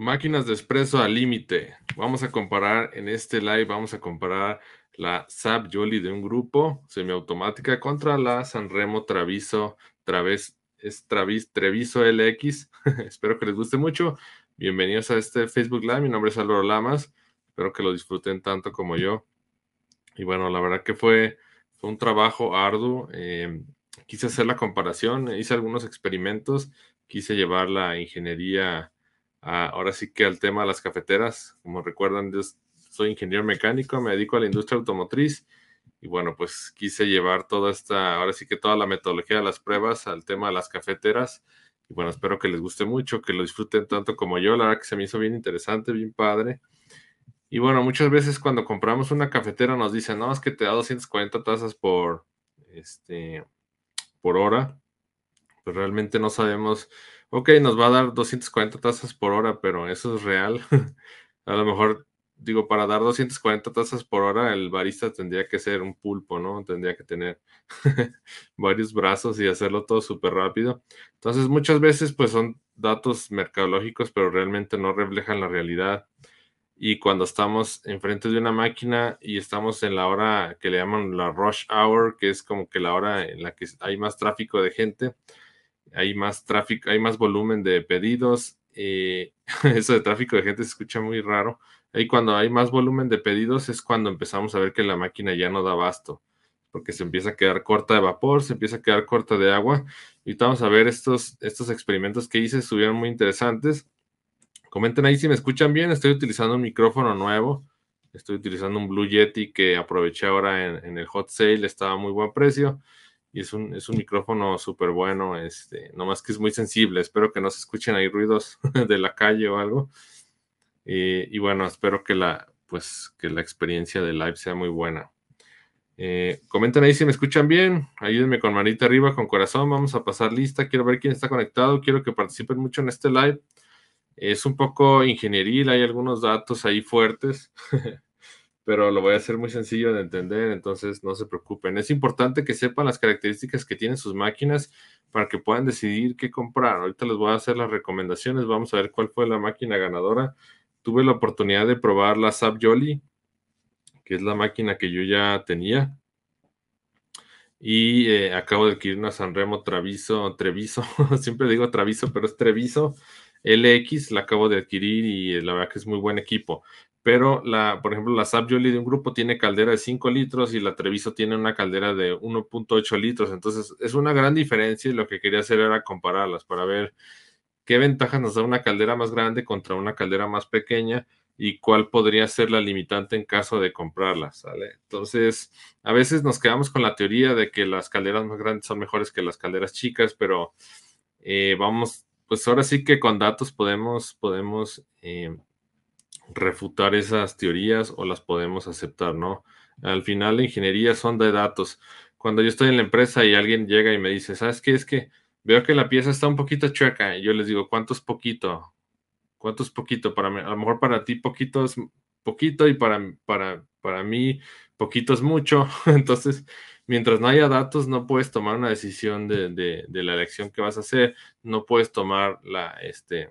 Máquinas de espresso al límite. Vamos a comparar en este live, vamos a comparar la SAP Jolly de un grupo semiautomática contra la Sanremo Traviso Traves, es Travis, Treviso LX. Espero que les guste mucho. Bienvenidos a este Facebook Live. Mi nombre es Álvaro Lamas. Espero que lo disfruten tanto como yo. Y bueno, la verdad que fue, un trabajo arduo. Eh, quise hacer la comparación, hice algunos experimentos, quise llevar la ingeniería ahora sí que al tema de las cafeteras. Como recuerdan, yo soy ingeniero mecánico, me dedico a la industria automotriz y bueno, pues quise llevar toda esta, ahora sí que toda la metodología de las pruebas al tema de las cafeteras. Y bueno, espero que les guste mucho, que lo disfruten tanto como yo. La verdad que se me hizo bien interesante, bien padre. Y bueno, muchas veces cuando compramos una cafetera nos dicen, no, es que te da 240 tazas por, este, por hora. Pero realmente no sabemos ok, nos va a dar 240 tazas por hora, pero eso es real. a lo mejor, digo, para dar 240 tazas por hora, el barista tendría que ser un pulpo, ¿no? Tendría que tener varios brazos y hacerlo todo súper rápido. Entonces, muchas veces, pues son datos mercadológicos, pero realmente no reflejan la realidad. Y cuando estamos enfrente de una máquina y estamos en la hora que le llaman la rush hour, que es como que la hora en la que hay más tráfico de gente, hay más tráfico, hay más volumen de pedidos. Eh, eso de tráfico de gente se escucha muy raro. Ahí cuando hay más volumen de pedidos es cuando empezamos a ver que la máquina ya no da abasto, porque se empieza a quedar corta de vapor, se empieza a quedar corta de agua. Y vamos a ver estos, estos experimentos que hice, estuvieron muy interesantes. Comenten ahí si me escuchan bien. Estoy utilizando un micrófono nuevo. Estoy utilizando un Blue Yeti que aproveché ahora en, en el hot sale, estaba a muy buen precio y es un, es un micrófono súper bueno, este, nomás que es muy sensible, espero que no se escuchen ahí ruidos de la calle o algo. Y, bueno, espero que la, pues, que la experiencia de live sea muy buena. Eh, comenten ahí si me escuchan bien, ayúdenme con manita arriba, con corazón, vamos a pasar lista, quiero ver quién está conectado, quiero que participen mucho en este live. Es un poco ingenieril, hay algunos datos ahí fuertes. pero lo voy a hacer muy sencillo de entender, entonces no se preocupen. Es importante que sepan las características que tienen sus máquinas para que puedan decidir qué comprar. Ahorita les voy a hacer las recomendaciones, vamos a ver cuál fue la máquina ganadora. Tuve la oportunidad de probar la SAP Jolly, que es la máquina que yo ya tenía. Y eh, acabo de adquirir una Sanremo Traviso, Treviso, siempre digo Traviso, pero es Treviso LX, la acabo de adquirir y eh, la verdad que es muy buen equipo pero la, por ejemplo, la Sap Jolly de un grupo tiene caldera de 5 litros y la Treviso tiene una caldera de 1.8 litros. Entonces, es una gran diferencia y lo que quería hacer era compararlas para ver qué ventajas nos da una caldera más grande contra una caldera más pequeña y cuál podría ser la limitante en caso de comprarlas, ¿sale? Entonces, a veces nos quedamos con la teoría de que las calderas más grandes son mejores que las calderas chicas, pero eh, vamos, pues ahora sí que con datos podemos, podemos eh, refutar esas teorías o las podemos aceptar, ¿no? Al final la ingeniería son de datos. Cuando yo estoy en la empresa y alguien llega y me dice, ¿sabes qué? Es que veo que la pieza está un poquito chueca y yo les digo, ¿cuánto es poquito? ¿Cuánto es poquito? Para mí, a lo mejor para ti poquito es poquito y para, para, para mí poquito es mucho. Entonces, mientras no haya datos, no puedes tomar una decisión de, de, de, la elección que vas a hacer, no puedes tomar la, este,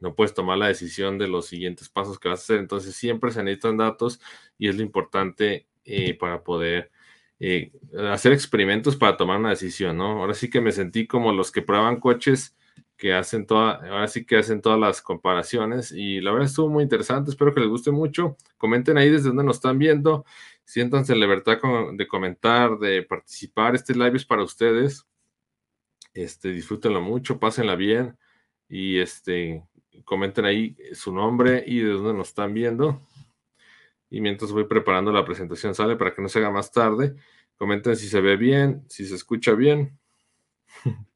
no puedes tomar la decisión de los siguientes pasos que vas a hacer. Entonces siempre se necesitan datos y es lo importante eh, para poder eh, hacer experimentos para tomar una decisión, ¿no? Ahora sí que me sentí como los que prueban coches que hacen toda, ahora sí que hacen todas las comparaciones y la verdad estuvo muy interesante, espero que les guste mucho, comenten ahí desde donde nos están viendo, siéntanse en libertad de comentar, de participar, este live es para ustedes, este, disfrútenlo mucho, pásenla bien y este, comenten ahí su nombre y de dónde nos están viendo. Y mientras voy preparando la presentación, sale para que no se haga más tarde. Comenten si se ve bien, si se escucha bien.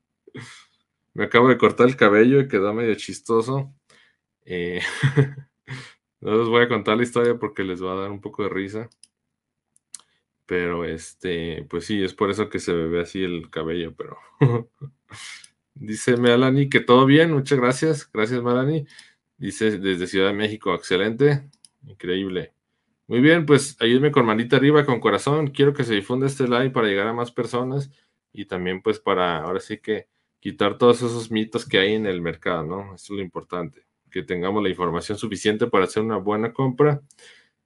Me acabo de cortar el cabello y quedó medio chistoso. Eh, No les voy a contar la historia porque les va a dar un poco de risa. Pero este, pues sí, es por eso que se ve así el cabello, pero. Dice Melanie que todo bien, muchas gracias. Gracias, Melanie. Dice desde Ciudad de México, excelente, increíble. Muy bien, pues ayúdeme con manita arriba, con corazón. Quiero que se difunda este live para llegar a más personas y también pues para ahora sí que quitar todos esos mitos que hay en el mercado, ¿no? Eso es lo importante, que tengamos la información suficiente para hacer una buena compra.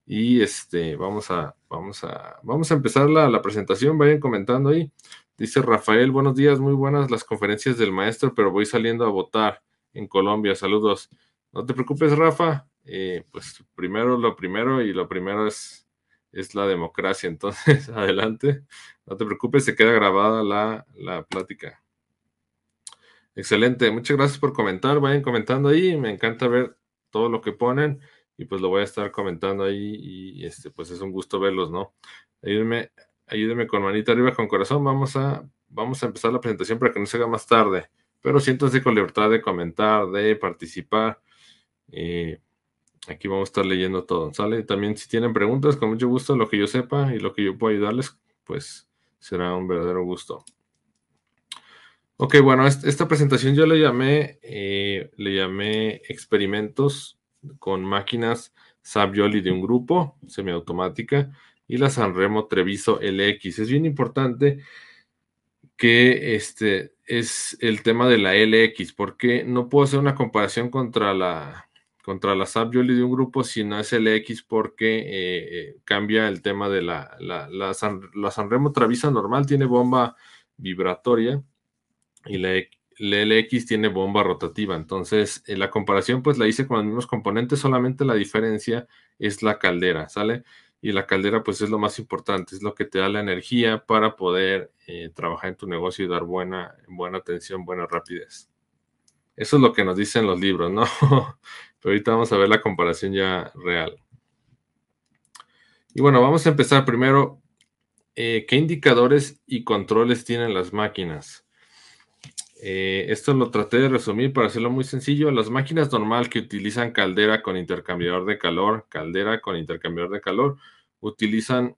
Y este, vamos a, vamos a, vamos a empezar la, la presentación, vayan comentando ahí. Dice Rafael, buenos días, muy buenas las conferencias del maestro, pero voy saliendo a votar en Colombia. Saludos. No te preocupes, Rafa. Eh, pues primero lo primero y lo primero es, es la democracia. Entonces, adelante. No te preocupes, se queda grabada la, la plática. Excelente, muchas gracias por comentar. Vayan comentando ahí. Me encanta ver todo lo que ponen y pues lo voy a estar comentando ahí y este pues es un gusto verlos, ¿no? Ayúdenme ayúdeme con manita arriba, con corazón. Vamos a, vamos a empezar la presentación para que no se haga más tarde. Pero siéntanse con libertad de comentar, de participar. Eh, aquí vamos a estar leyendo todo, ¿sale? También si tienen preguntas, con mucho gusto, lo que yo sepa y lo que yo pueda ayudarles, pues será un verdadero gusto. Ok, bueno, esta presentación yo le llamé, eh, le llamé experimentos con máquinas Savioli de un grupo semiautomática y la Sanremo Treviso LX. Es bien importante que este es el tema de la LX, porque no puedo hacer una comparación contra la contra la de un grupo si no es LX porque eh, eh, cambia el tema de la, la, la, Sanremo Travisa normal tiene bomba vibratoria y la, LX tiene bomba rotativa. Entonces, eh, la comparación pues la hice con los mismos componentes, solamente la diferencia es la caldera, ¿sale? Y la caldera pues es lo más importante, es lo que te da la energía para poder eh, trabajar en tu negocio y dar buena, buena atención, buena rapidez. Eso es lo que nos dicen los libros, ¿no? Pero ahorita vamos a ver la comparación ya real. Y bueno, vamos a empezar primero. Eh, ¿Qué indicadores y controles tienen las máquinas? Eh, esto lo traté de resumir para hacerlo muy sencillo. Las máquinas normal que utilizan caldera con intercambiador de calor, caldera con intercambiador de calor, utilizan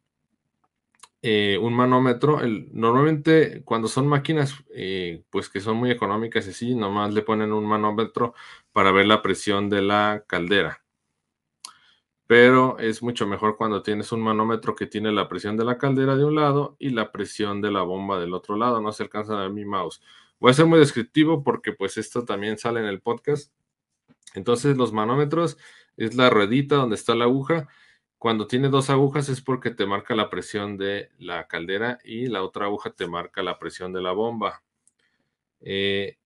eh, un manómetro. normalmente cuando son máquinas eh, pues que son muy económicas así, nomás le ponen un manómetro para ver la presión de la caldera. Pero es mucho mejor cuando tienes un manómetro que tiene la presión de la caldera de un lado y la presión de la bomba del otro lado. No se alcanza a ver mi mouse. Voy a ser muy descriptivo porque pues esto también sale en el podcast. Entonces los manómetros es la ruedita donde está la aguja cuando tiene dos agujas es porque te marca la presión de la caldera y la otra aguja te marca la presión de la bomba. Eh,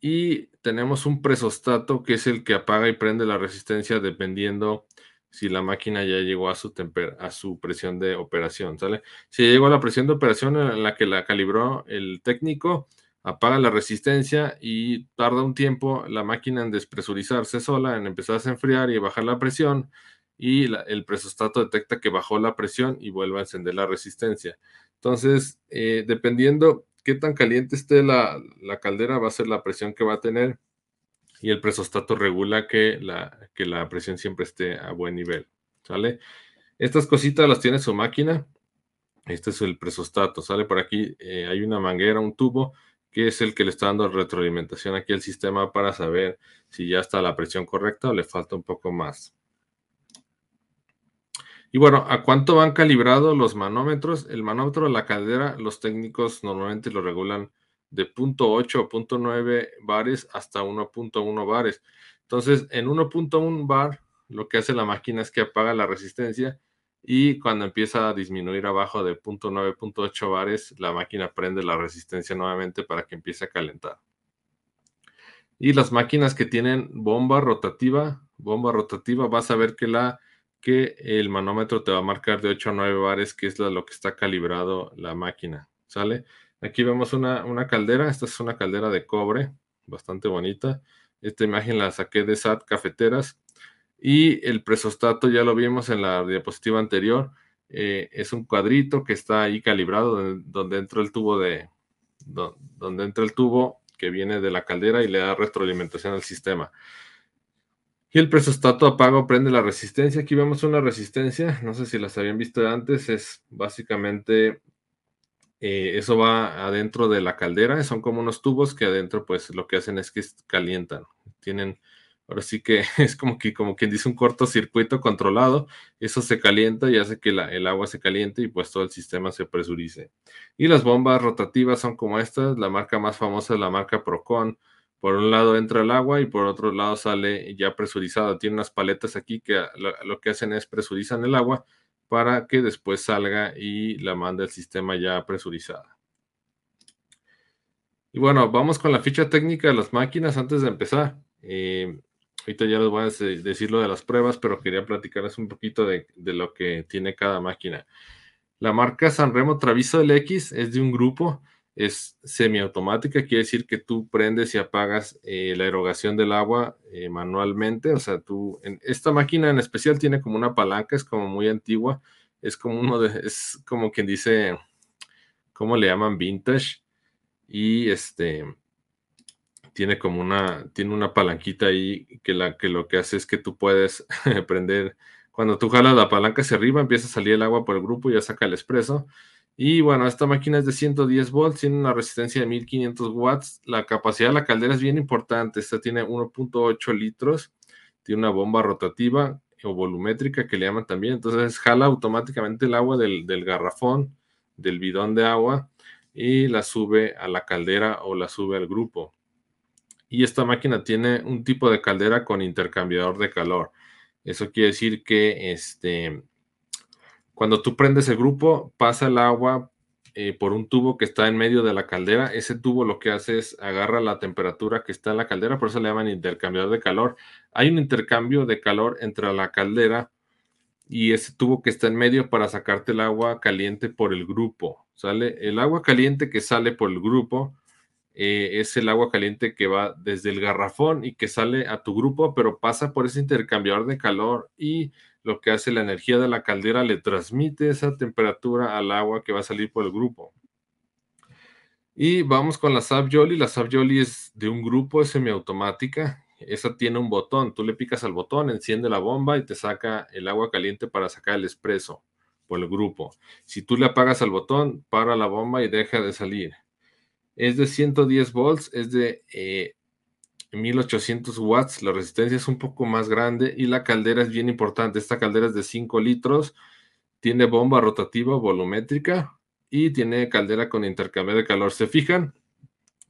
y tenemos un presostato que es el que apaga y prende la resistencia dependiendo si la máquina ya llegó a su, a su presión de operación, ¿sale? Si llegó a la presión de operación en la que la calibró el técnico, apaga la resistencia y tarda un tiempo la máquina en despresurizarse sola, en empezar a enfriar y bajar la presión y el presostato detecta que bajó la presión y vuelve a encender la resistencia. Entonces, eh, dependiendo qué tan caliente esté la, caldera, va a ser la presión que va a tener y el presostato regula que la, que la presión siempre esté a buen nivel. ¿Sale? Estas cositas las tiene su máquina. Este es el presostato. Sale por aquí. Eh, hay una manguera, un tubo, que es el que le está dando retroalimentación aquí al sistema para saber si ya está la presión correcta o le falta un poco más. Y bueno, ¿a cuánto van calibrados los manómetros? El manómetro de la caldera, los técnicos normalmente lo regulan de 0.8 o 0.9 bares hasta 1.1 bares. Entonces, en 1.1 bar, lo que hace la máquina es que apaga la resistencia y cuando empieza a disminuir abajo de 0.9, 0.8 bares, la máquina prende la resistencia nuevamente para que empiece a calentar. Y las máquinas que tienen bomba rotativa, bomba rotativa, vas a ver que la que el manómetro te va a marcar de 8 a 9 bares, que es lo que está calibrado la máquina, ¿sale? Aquí vemos una, caldera, esta es una caldera de cobre, bastante bonita. Esta imagen la saqué de SAT Cafeteras. Y el presostato ya lo vimos en la diapositiva anterior. Eh, es un cuadrito que está ahí calibrado donde, entra el tubo de donde entra el tubo que viene de la caldera y le da retroalimentación al sistema. Y el presostato apago prende la resistencia. Aquí vemos una resistencia, no sé si las habían visto antes, es básicamente eh, eso va adentro de la caldera, son como unos tubos que adentro pues lo que hacen es que calientan, tienen, ahora sí que es como que como quien dice un cortocircuito controlado, eso se calienta y hace que el agua se caliente y pues todo el sistema se presurice. Y las bombas rotativas son como estas, la marca más famosa es la marca Procon, por un lado entra el agua y por otro lado sale ya presurizado, tiene unas paletas aquí que lo que hacen es presurizan el agua para que después salga y la mande el sistema ya presurizada. Y bueno, vamos con la ficha técnica de las máquinas antes de empezar. Eh, ahorita ya les voy a decir lo de las pruebas, pero quería platicarles un poquito de, de lo que tiene cada máquina. La marca Sanremo Traviso LX es de un grupo es semiautomática, quiere decir que tú prendes y apagas eh, la erogación del agua eh, manualmente. O sea, tú, en, esta máquina en especial tiene como una palanca, es como muy antigua, es como uno de, es como quien dice, ¿cómo le llaman? Vintage. Y este, tiene como una, tiene una palanquita ahí que, la, que lo que hace es que tú puedes prender, cuando tú jalas la palanca hacia arriba, empieza a salir el agua por el grupo y ya saca el expreso y bueno, esta máquina es de 110 volts, tiene una resistencia de 1500 watts. La capacidad de la caldera es bien importante. Esta tiene 1.8 litros, tiene una bomba rotativa o volumétrica que le llaman también. Entonces jala automáticamente el agua del, del garrafón, del bidón de agua y la sube a la caldera o la sube al grupo. Y esta máquina tiene un tipo de caldera con intercambiador de calor. Eso quiere decir que este, cuando tú prendes el grupo, pasa el agua eh, por un tubo que está en medio de la caldera. Ese tubo lo que hace es agarra la temperatura que está en la caldera, por eso le llaman intercambiador de calor. Hay un intercambio de calor entre la caldera y ese tubo que está en medio para sacarte el agua caliente por el grupo. ¿Sale? El agua caliente que sale por el grupo eh, es el agua caliente que va desde el garrafón y que sale a tu grupo, pero pasa por ese intercambiador de calor y lo que hace la energía de la caldera le transmite esa temperatura al agua que va a salir por el grupo. Y vamos con la Sab Jolly. La Sab Jolly es de un grupo, es semiautomática. Esa tiene un botón. Tú le picas al botón, enciende la bomba y te saca el agua caliente para sacar el espresso por el grupo. Si tú le apagas al botón, para la bomba y deja de salir es de 110 volts, es de 1800 eh, watts, la resistencia es un poco más grande y la caldera es bien importante. Esta caldera es de 5 litros, tiene bomba rotativa volumétrica y tiene caldera con intercambio de calor. ¿Se fijan?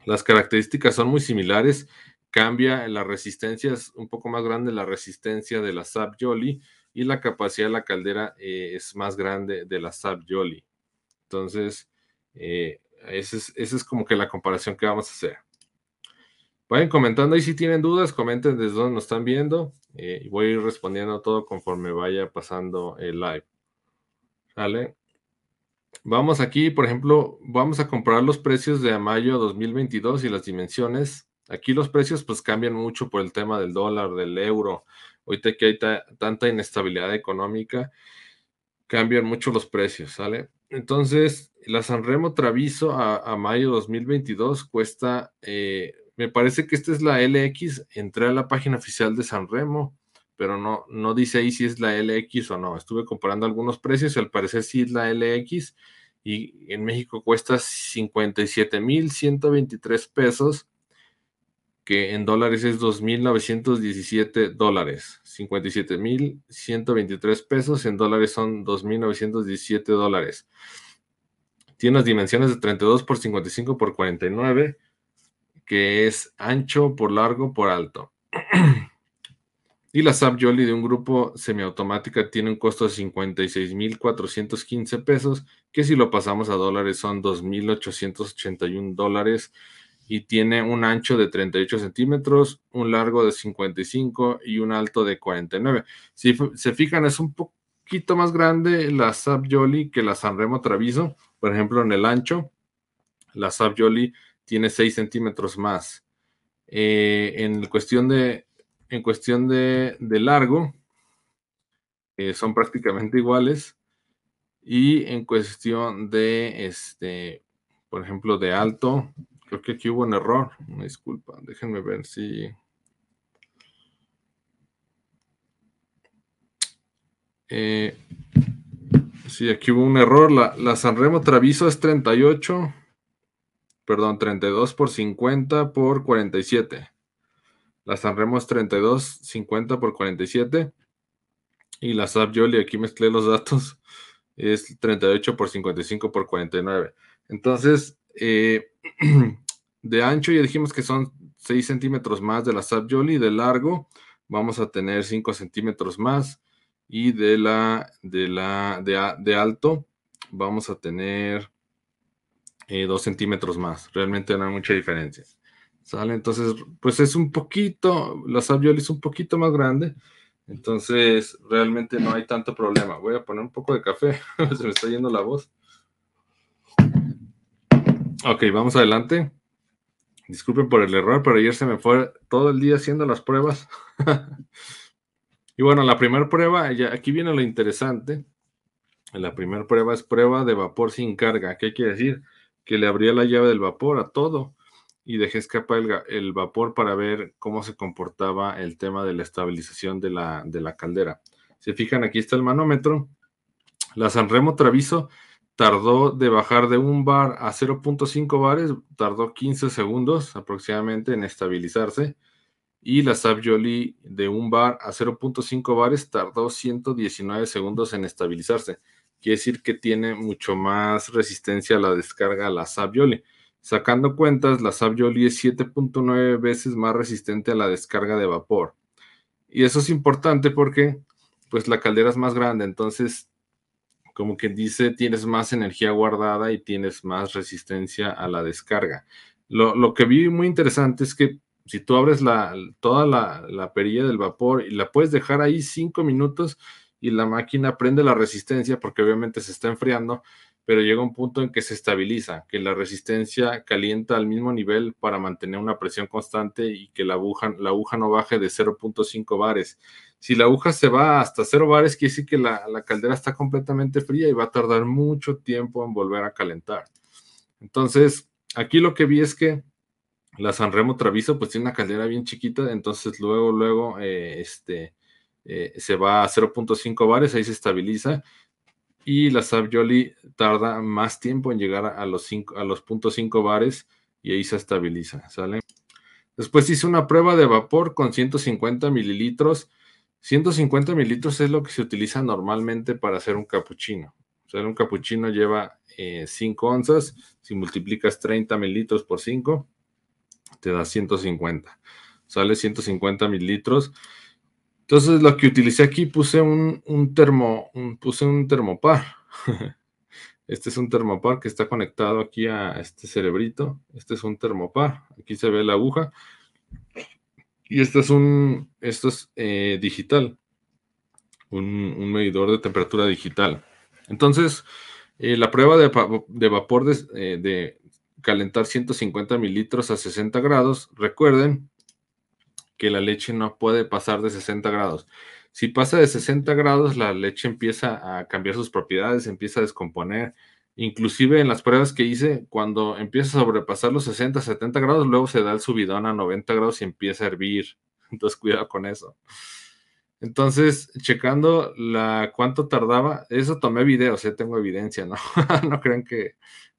Las características son muy similares. Cambia la resistencia, es un poco más grande la resistencia de la Sab Jolly y la capacidad de la caldera eh, es más grande de la Sab Jolly. Entonces, eh, esa es, como que la comparación que vamos a hacer. Vayan comentando y si tienen dudas, comenten desde dónde nos están viendo eh, y voy a ir respondiendo todo conforme vaya pasando el live. Vamos aquí, por ejemplo, vamos a comprar los precios de mayo 2022 y las dimensiones. Aquí los precios pues cambian mucho por el tema del dólar, del euro. Ahorita que hay tanta inestabilidad económica, cambian mucho los precios, ¿sale? Entonces, la Sanremo Traviso a, mayo 2022 cuesta, eh, me parece que esta es la LX, entré a la página oficial de Sanremo, pero no, no dice ahí si es la LX o no. Estuve comparando algunos precios al parecer sí es la LX y en México cuesta 57,123 pesos, que en dólares es 2.917 dólares. 57.123 pesos, en dólares son 2.917 dólares. Tiene las dimensiones de 32 por 55 por 49, que es ancho por largo por alto. y la Sab Jolly de un grupo semiautomática tiene un costo de 56.415 pesos, que si lo pasamos a dólares son 2.881 dólares y tiene un ancho de 38 centímetros, un largo de 55 y un alto de 49. Si se fijan, es un poquito más grande la Sab Jolly que la Sanremo Traviso por ejemplo, en el ancho, la Yoli tiene 6 centímetros más. Eh, en cuestión de, en cuestión de, largo, eh, son prácticamente iguales. Y en cuestión de, este, por ejemplo, de alto, creo que aquí hubo un error. Una disculpa, déjenme ver si... Eh, sí, aquí hubo un error. La, la Sanremo Traviso es 38. Perdón, 32 por 50 por 47. La Sanremo es 32, 50 por 47. Y la Zap Yoli, aquí mezclé los datos, es 38 por 55 por 49. Entonces, eh, de ancho ya dijimos que son 6 centímetros más de la Yoli. De largo vamos a tener 5 centímetros más. Y de la de la de, alto vamos a tener 2 eh, centímetros más. Realmente no hay mucha diferencia. ¿Sale? Entonces, pues es un poquito, la Savioli es un poquito más grande. Entonces, realmente no hay tanto problema. Voy a poner un poco de café. Se me está yendo la voz. Ok, vamos adelante. Disculpen por el error, pero ayer se me fue todo el día haciendo las pruebas. y bueno, la primera prueba, ya, aquí viene lo interesante. La primera prueba es prueba de vapor sin carga. ¿Qué quiere decir? Que le abría la llave del vapor a todo y dejé escapar el, vapor para ver cómo se comportaba el tema de la estabilización de la, de la caldera. Se fijan, aquí está el manómetro. La Sanremo Traviso tardó de bajar de un bar a 0.5 bares, tardó 15 segundos aproximadamente en estabilizarse. Y la Savioli de un bar a 0.5 bares tardó 119 segundos en estabilizarse. Quiere decir que tiene mucho más resistencia a la descarga la Savioli. Sacando cuentas, la Savioli es 7.9 veces más resistente a la descarga de vapor. Y eso es importante porque pues la caldera es más grande, entonces como que dice, tienes más energía guardada y tienes más resistencia a la descarga. Lo, que vi muy interesante es que si tú abres la, toda la, la, perilla del vapor y la puedes dejar ahí cinco minutos y la máquina prende la resistencia porque obviamente se está enfriando, pero llega un punto en que se estabiliza, que la resistencia calienta al mismo nivel para mantener una presión constante y que la aguja, la aguja no baje de 0.5 bares. Si la aguja se va hasta 0 bares, quiere decir que la, caldera está completamente fría y va a tardar mucho tiempo en volver a calentar. Entonces, aquí lo que vi es que la Sanremo Traviso pues tiene una caldera bien chiquita, entonces luego, luego, eh, este, eh, se va a 0.5 bares, ahí se estabiliza y la Savioli tarda más tiempo en llegar a los, a los 0.5 bares y ahí se estabiliza. Después hice una prueba de vapor con 150 mililitros. 150 mililitros es lo que se utiliza normalmente para hacer un capuchino. O sea, un capuchino lleva 5 eh, onzas. Si multiplicas 30 mililitros por 5, te da 150. Sale 150 mililitros. Entonces lo que utilicé aquí puse un, termo, puse un termopar. Este es un termopar que está conectado aquí a este cerebrito. Este es un termopar. Aquí se ve la aguja. Y este es un, esto es eh, digital. Un, medidor de temperatura digital. Entonces, eh, la prueba de, vapor de, eh, de calentar 150 mililitros a 60 grados, recuerden que la leche no puede pasar de 60 grados. Si pasa de 60 grados, la leche empieza a cambiar sus propiedades, empieza a descomponer. Inclusive en las pruebas que hice, cuando empieza a sobrepasar los 60, 70 grados, luego se da el subidón a 90 grados y empieza a hervir. Entonces, cuidado con eso. Entonces, checando la cuánto tardaba, eso tomé videos, ya tengo evidencia, ¿no? no crean que,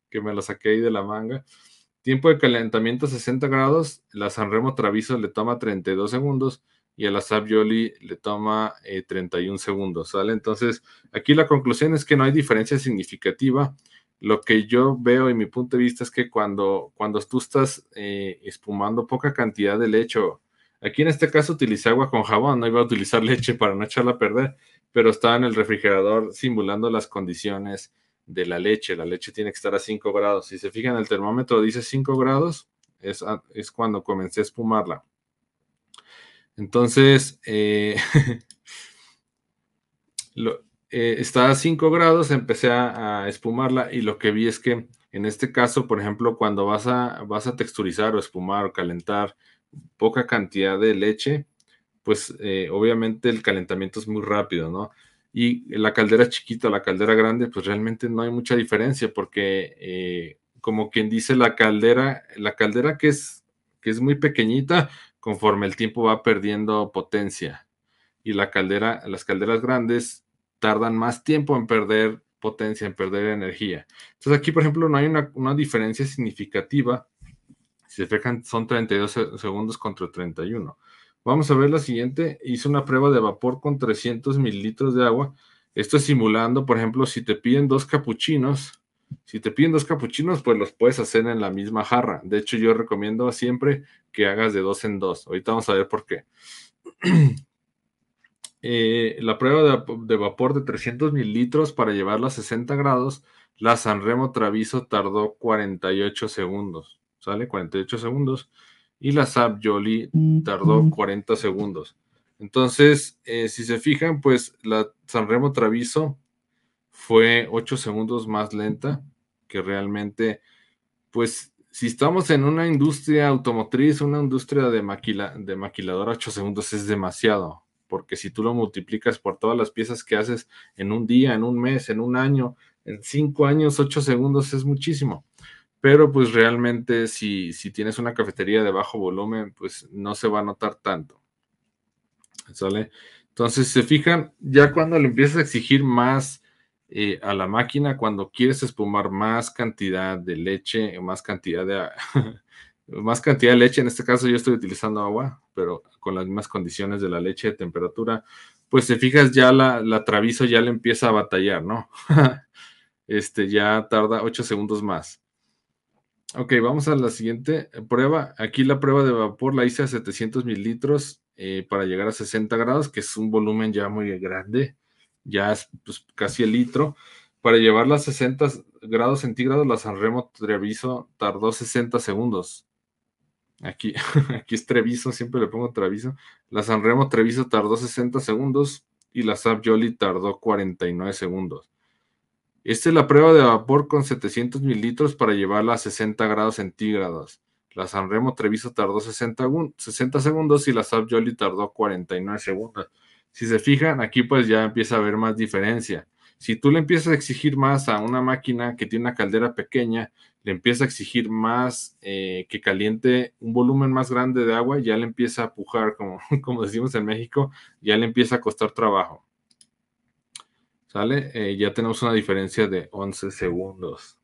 que me lo saqué ahí de la manga. Tiempo de calentamiento 60 grados, la Sanremo Traviso le toma 32 segundos y a la Savioli le toma 31 eh, segundos, ¿sale? Entonces, aquí la conclusión es que no hay diferencia significativa. Lo que yo veo y mi punto de vista es que cuando, cuando tú estás eh, espumando poca cantidad de leche, aquí en este caso utilicé agua con jabón, no iba a utilizar leche para no echarla a perder, pero estaba en el refrigerador simulando las condiciones de la leche. La leche tiene que estar a 5 grados. Si se fijan, el termómetro dice 5 grados, es cuando comencé a espumarla. Entonces, eh, eh, está a 5 grados, empecé a, espumarla y lo que vi es que en este caso, por ejemplo, cuando vas a, vas a texturizar o espumar o calentar poca cantidad de leche, pues eh, obviamente el calentamiento es muy rápido, ¿no? y la caldera chiquita, la caldera grande, pues realmente no hay mucha diferencia porque eh, como quien dice la caldera, la caldera que es, que es muy pequeñita, conforme el tiempo va perdiendo potencia y la caldera, las calderas grandes tardan más tiempo en perder potencia, en perder energía. Entonces aquí, por ejemplo, no hay una, diferencia significativa. Si se fijan, son 32 segundos contra 31. Vamos a ver la siguiente. Hice una prueba de vapor con 300 mililitros de agua. Esto es simulando, por ejemplo, si te piden dos capuchinos, si te piden dos capuchinos, pues los puedes hacer en la misma jarra. De hecho, yo recomiendo siempre que hagas de dos en dos. Ahorita vamos a ver por qué. Eh, la prueba de, vapor de 300 mililitros para llevarla a 60 grados, la Sanremo Traviso tardó 48 segundos. ¿Sale? 48 segundos. Y la Sap Jolly tardó 40 segundos. Entonces, eh, si se fijan, pues la Sanremo Traviso fue 8 segundos más lenta que realmente, pues si estamos en una industria automotriz, una industria de, maquila, de maquiladora, 8 segundos es demasiado, porque si tú lo multiplicas por todas las piezas que haces en un día, en un mes, en un año, en 5 años, 8 segundos es muchísimo. Pero pues realmente si, si tienes una cafetería de bajo volumen, pues no se va a notar tanto. Entonces, se fijan, ya cuando le empiezas a exigir más eh, a la máquina cuando quieres espumar más cantidad de leche, más cantidad de más cantidad de leche, en este caso yo estoy utilizando agua, pero con las mismas condiciones de la leche de temperatura, pues te fijas ya la, la traviso ya le empieza a batallar, ¿no? este ya tarda 8 segundos más. Ok, vamos a la siguiente prueba. Aquí la prueba de vapor la hice a 700 mililitros eh, para llegar a 60 grados, que es un volumen ya muy grande ya es pues, casi el litro. Para llevarla a 60 grados centígrados, la Sanremo Treviso tardó 60 segundos. Aquí, aquí es Treviso, siempre le pongo Treviso. La Sanremo Treviso tardó 60 segundos y la Sap Jolly tardó 49 segundos. Esta es la prueba de vapor con 700 mililitros para llevarla a 60 grados centígrados. La Sanremo Treviso tardó 60, 60 segundos y la Sap Jolly tardó 49 segundos. Si se fijan, aquí pues ya empieza a haber más diferencia. Si tú le empiezas a exigir más a una máquina que tiene una caldera pequeña, le empieza a exigir más eh, que caliente un volumen más grande de agua, ya le empieza a pujar, como, como decimos en México, ya le empieza a costar trabajo. ¿Sale? Eh, ya tenemos una diferencia de 11 segundos.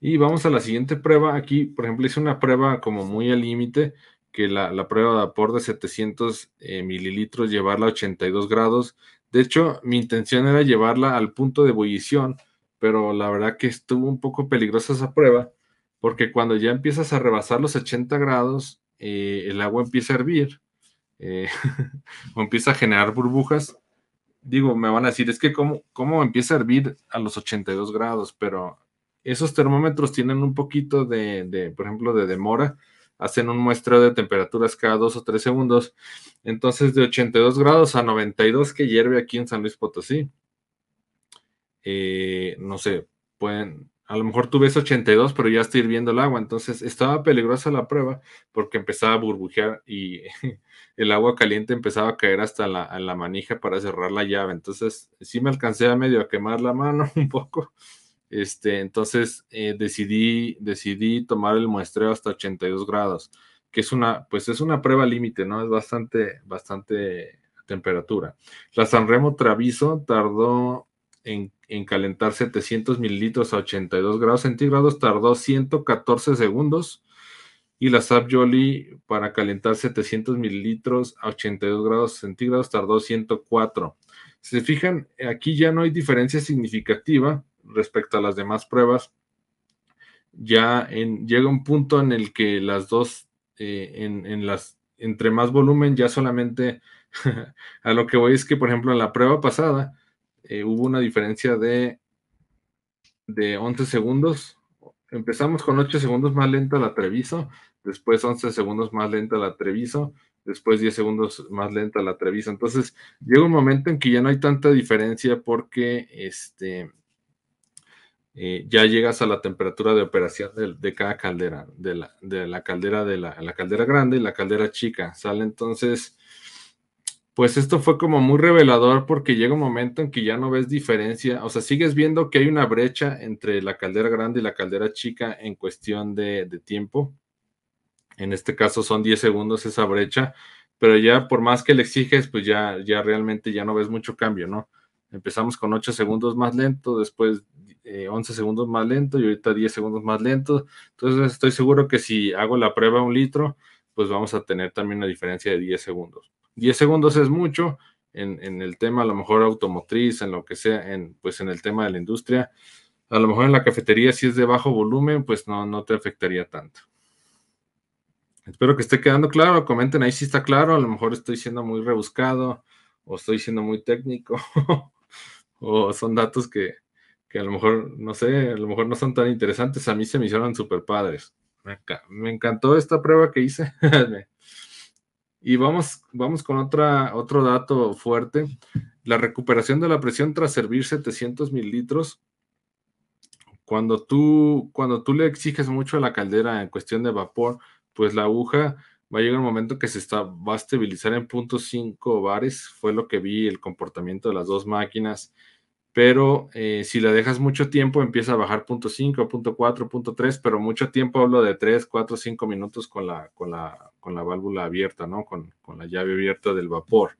Y vamos a la siguiente prueba. Aquí, por ejemplo, hice una prueba como muy al límite que la, prueba de vapor de 700 eh, mililitros, llevarla a 82 grados. De hecho, mi intención era llevarla al punto de ebullición, pero la verdad que estuvo un poco peligrosa esa prueba, porque cuando ya empiezas a rebasar los 80 grados, eh, el agua empieza a hervir eh, o empieza a generar burbujas. Digo, me van a decir, es que cómo, cómo empieza a hervir a los 82 grados, pero esos termómetros tienen un poquito de, de por ejemplo, de demora hacen un muestreo de temperaturas cada dos o tres segundos. Entonces, de 82 grados a 92 que hierve aquí en San Luis Potosí. Eh, no sé, pueden, a lo mejor tú ves 82, pero ya está hirviendo el agua. Entonces, estaba peligrosa la prueba porque empezaba a burbujear y el agua caliente empezaba a caer hasta la, la manija para cerrar la llave. Entonces, sí me alcancé a medio a quemar la mano un poco. Este, entonces eh, decidí, tomar el muestreo hasta 82 grados, que es una, pues es una prueba límite, ¿no? Es bastante, temperatura. La Sanremo Traviso tardó en, en, calentar 700 mililitros a 82 grados centígrados, tardó 114 segundos. Y la Sap Jolly para calentar 700 mililitros a 82 grados centígrados tardó 104. Si se fijan, aquí ya no hay diferencia significativa respecto a las demás pruebas, ya en, llega un punto en el que las dos, eh, en, las, entre más volumen, ya solamente a lo que voy es que, por ejemplo, en la prueba pasada eh, hubo una diferencia de, de 11 segundos. Empezamos con 8 segundos más lenta la Treviso, después 11 segundos más lenta la Treviso, después 10 segundos más lenta la Treviso. Entonces, llega un momento en que ya no hay tanta diferencia porque este, eh, ya llegas a la temperatura de operación de, cada caldera, de la, caldera de la, caldera grande y la caldera chica, ¿sale? Entonces, pues esto fue como muy revelador porque llega un momento en que ya no ves diferencia, o sea, sigues viendo que hay una brecha entre la caldera grande y la caldera chica en cuestión de, de tiempo. En este caso son 10 segundos esa brecha, pero ya por más que le exiges, pues ya, ya realmente ya no ves mucho cambio, ¿no? Empezamos con 8 segundos más lento, después 11 eh, segundos más lento y ahorita 10 segundos más lento. Entonces estoy seguro que si hago la prueba un litro, pues vamos a tener también una diferencia de 10 segundos. 10 segundos es mucho en, en, el tema, a lo mejor automotriz, en lo que sea, en, pues en el tema de la industria. A lo mejor en la cafetería, si es de bajo volumen, pues no, no te afectaría tanto. Espero que esté quedando claro. Comenten ahí si está claro. A lo mejor estoy siendo muy rebuscado o estoy siendo muy técnico o son datos que, que, a lo mejor, no sé, a lo mejor no son tan interesantes. A mí se me hicieron súper padres. Me, encantó esta prueba que hice. y vamos, vamos con otra, otro dato fuerte. La recuperación de la presión tras servir 700 mililitros cuando tú, cuando tú le exiges mucho a la caldera en cuestión de vapor, pues la aguja va a llegar un momento que se está, va a estabilizar en .5 bares, fue lo que vi el comportamiento de las dos máquinas, pero eh, si la dejas mucho tiempo empieza a bajar .5, .4, .3, pero mucho tiempo hablo de 3, 4, 5 minutos con la, con la, con la válvula abierta, ¿no? Con, con la llave abierta del vapor.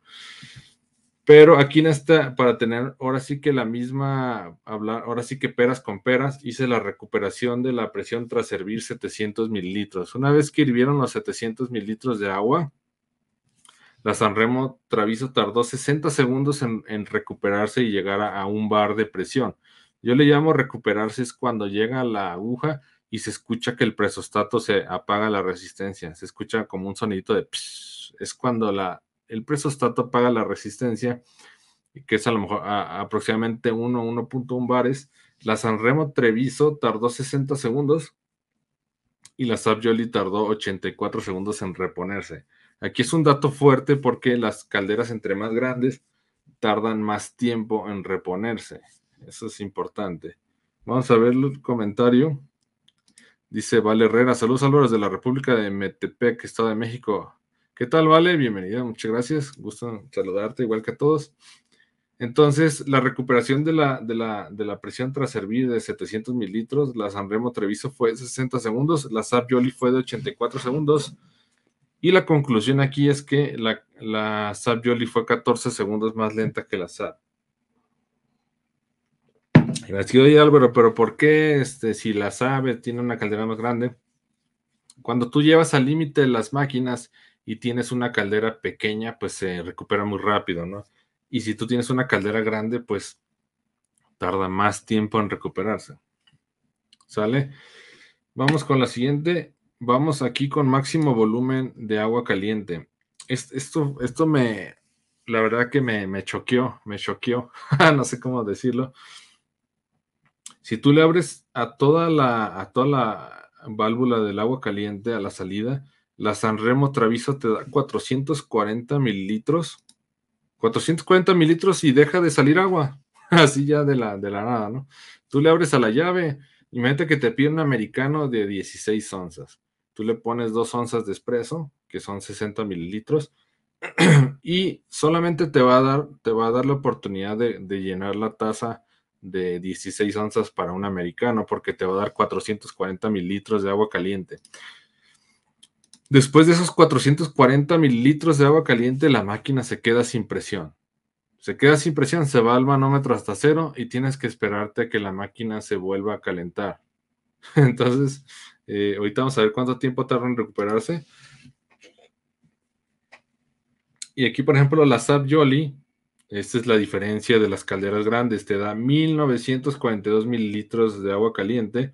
Pero aquí en esta, para tener ahora sí que la misma, hablar, ahora sí que peras con peras, hice la recuperación de la presión tras servir 700 mililitros. Una vez que hirvieron los 700 mililitros de agua, la Sanremo Traviso tardó 60 segundos en, recuperarse y llegar a, un bar de presión. Yo le llamo recuperarse es cuando llega la aguja y se escucha que el presostato se apaga la resistencia. Se escucha como un sonidito de Es cuando la, el presostato apaga la resistencia, que es a lo mejor aproximadamente 1, 1.1 bares. La Sanremo Treviso tardó 60 segundos y la Savioli tardó 84 segundos en reponerse. Aquí es un dato fuerte porque las calderas entre más grandes tardan más tiempo en reponerse. Eso es importante. Vamos a ver el comentario. Dice Vale Herrera, saludos Álvaro de la República de Metepec, Estado de México. ¿Qué tal, Vale? Bienvenida, muchas gracias. Gusto saludarte, igual que a todos. Entonces, la recuperación de la, de la, de la presión tras servir de 700 mililitros, la Sanremo Treviso fue de 60 segundos, la SAP Yoli fue de 84 segundos. Y la conclusión aquí es que la, la SAP fue 14 segundos más lenta que la SAP. Oye Álvaro, pero ¿por qué este, si la SAP tiene una caldera más grande? Cuando tú llevas al límite las máquinas y tienes una caldera pequeña, pues se recupera muy rápido, ¿no? Y si tú tienes una caldera grande, pues tarda más tiempo en recuperarse. ¿Sale? Vamos con la siguiente. Vamos aquí con máximo volumen de agua caliente. Esto, esto me, la verdad que me, me choqueó, me choqueó, no sé cómo decirlo. Si tú le abres a toda la, a toda la válvula del agua caliente a la salida, la Sanremo Traviso te da 440 mililitros. 440 mililitros y deja de salir agua. Así ya de la, de la nada, ¿no? Tú le abres a la llave. Imagínate que te pide un americano de 16 onzas. Tú le pones 2 onzas de espresso, que son 60 mililitros, y solamente te va a dar, te va a dar la oportunidad de, de llenar la taza de 16 onzas para un americano, porque te va a dar 440 mililitros de agua caliente. Después de esos 440 mililitros de agua caliente, la máquina se queda sin presión. Se queda sin presión, se va al manómetro hasta cero y tienes que esperarte a que la máquina se vuelva a calentar. Entonces, eh, ahorita vamos a ver cuánto tiempo tarda en recuperarse. Y aquí, por ejemplo, la SAP Jolly, esta es la diferencia de las calderas grandes, te da 1942 mililitros de agua caliente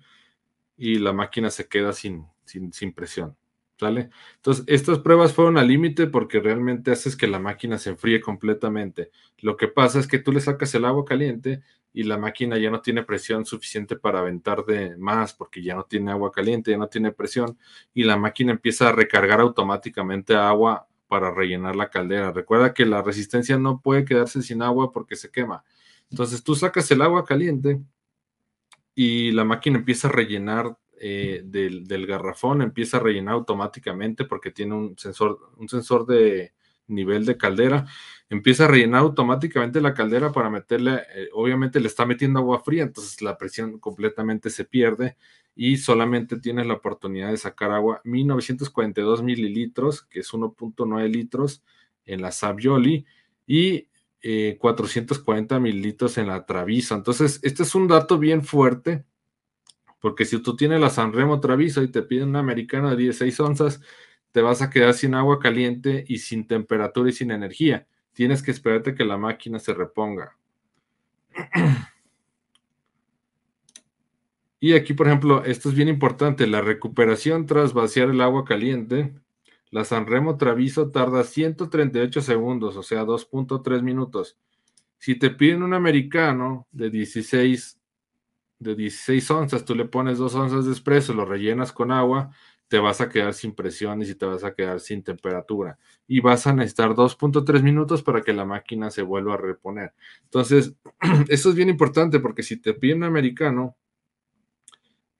y la máquina se queda sin, sin, sin presión. ¿Sale? Entonces, estas pruebas fueron al límite porque realmente haces que la máquina se enfríe completamente. Lo que pasa es que tú le sacas el agua caliente y la máquina ya no tiene presión suficiente para aventar de más porque ya no tiene agua caliente, ya no tiene presión y la máquina empieza a recargar automáticamente agua para rellenar la caldera. Recuerda que la resistencia no puede quedarse sin agua porque se quema. Entonces tú sacas el agua caliente y la máquina empieza a rellenar eh, del, garrafón empieza a rellenar automáticamente porque tiene un sensor, un sensor de nivel de caldera. Empieza a rellenar automáticamente la caldera para meterle, eh, obviamente le está metiendo agua fría, entonces la presión completamente se pierde y solamente tienes la oportunidad de sacar agua 1942 mililitros, que es 1.9 litros en la Savioli y 440 mililitros en la Traviso. Entonces, este es un dato bien fuerte, porque si tú tienes la Sanremo Traviso y te piden una americana de 16 onzas, te vas a quedar sin agua caliente y sin temperatura y sin energía. Tienes que esperarte que la máquina se reponga. Y aquí, por ejemplo, esto es bien importante, la recuperación tras vaciar el agua caliente. La Sanremo Traviso tarda 138 segundos, o sea, 2.3 minutos. Si te piden un americano de 16, de 16 onzas, tú le pones 2 onzas de espresso, lo rellenas con agua, te vas a quedar sin presiones y te vas a quedar sin temperatura. Y vas a necesitar 2.3 minutos para que la máquina se vuelva a reponer. Entonces, eso es bien importante porque si te piden un americano,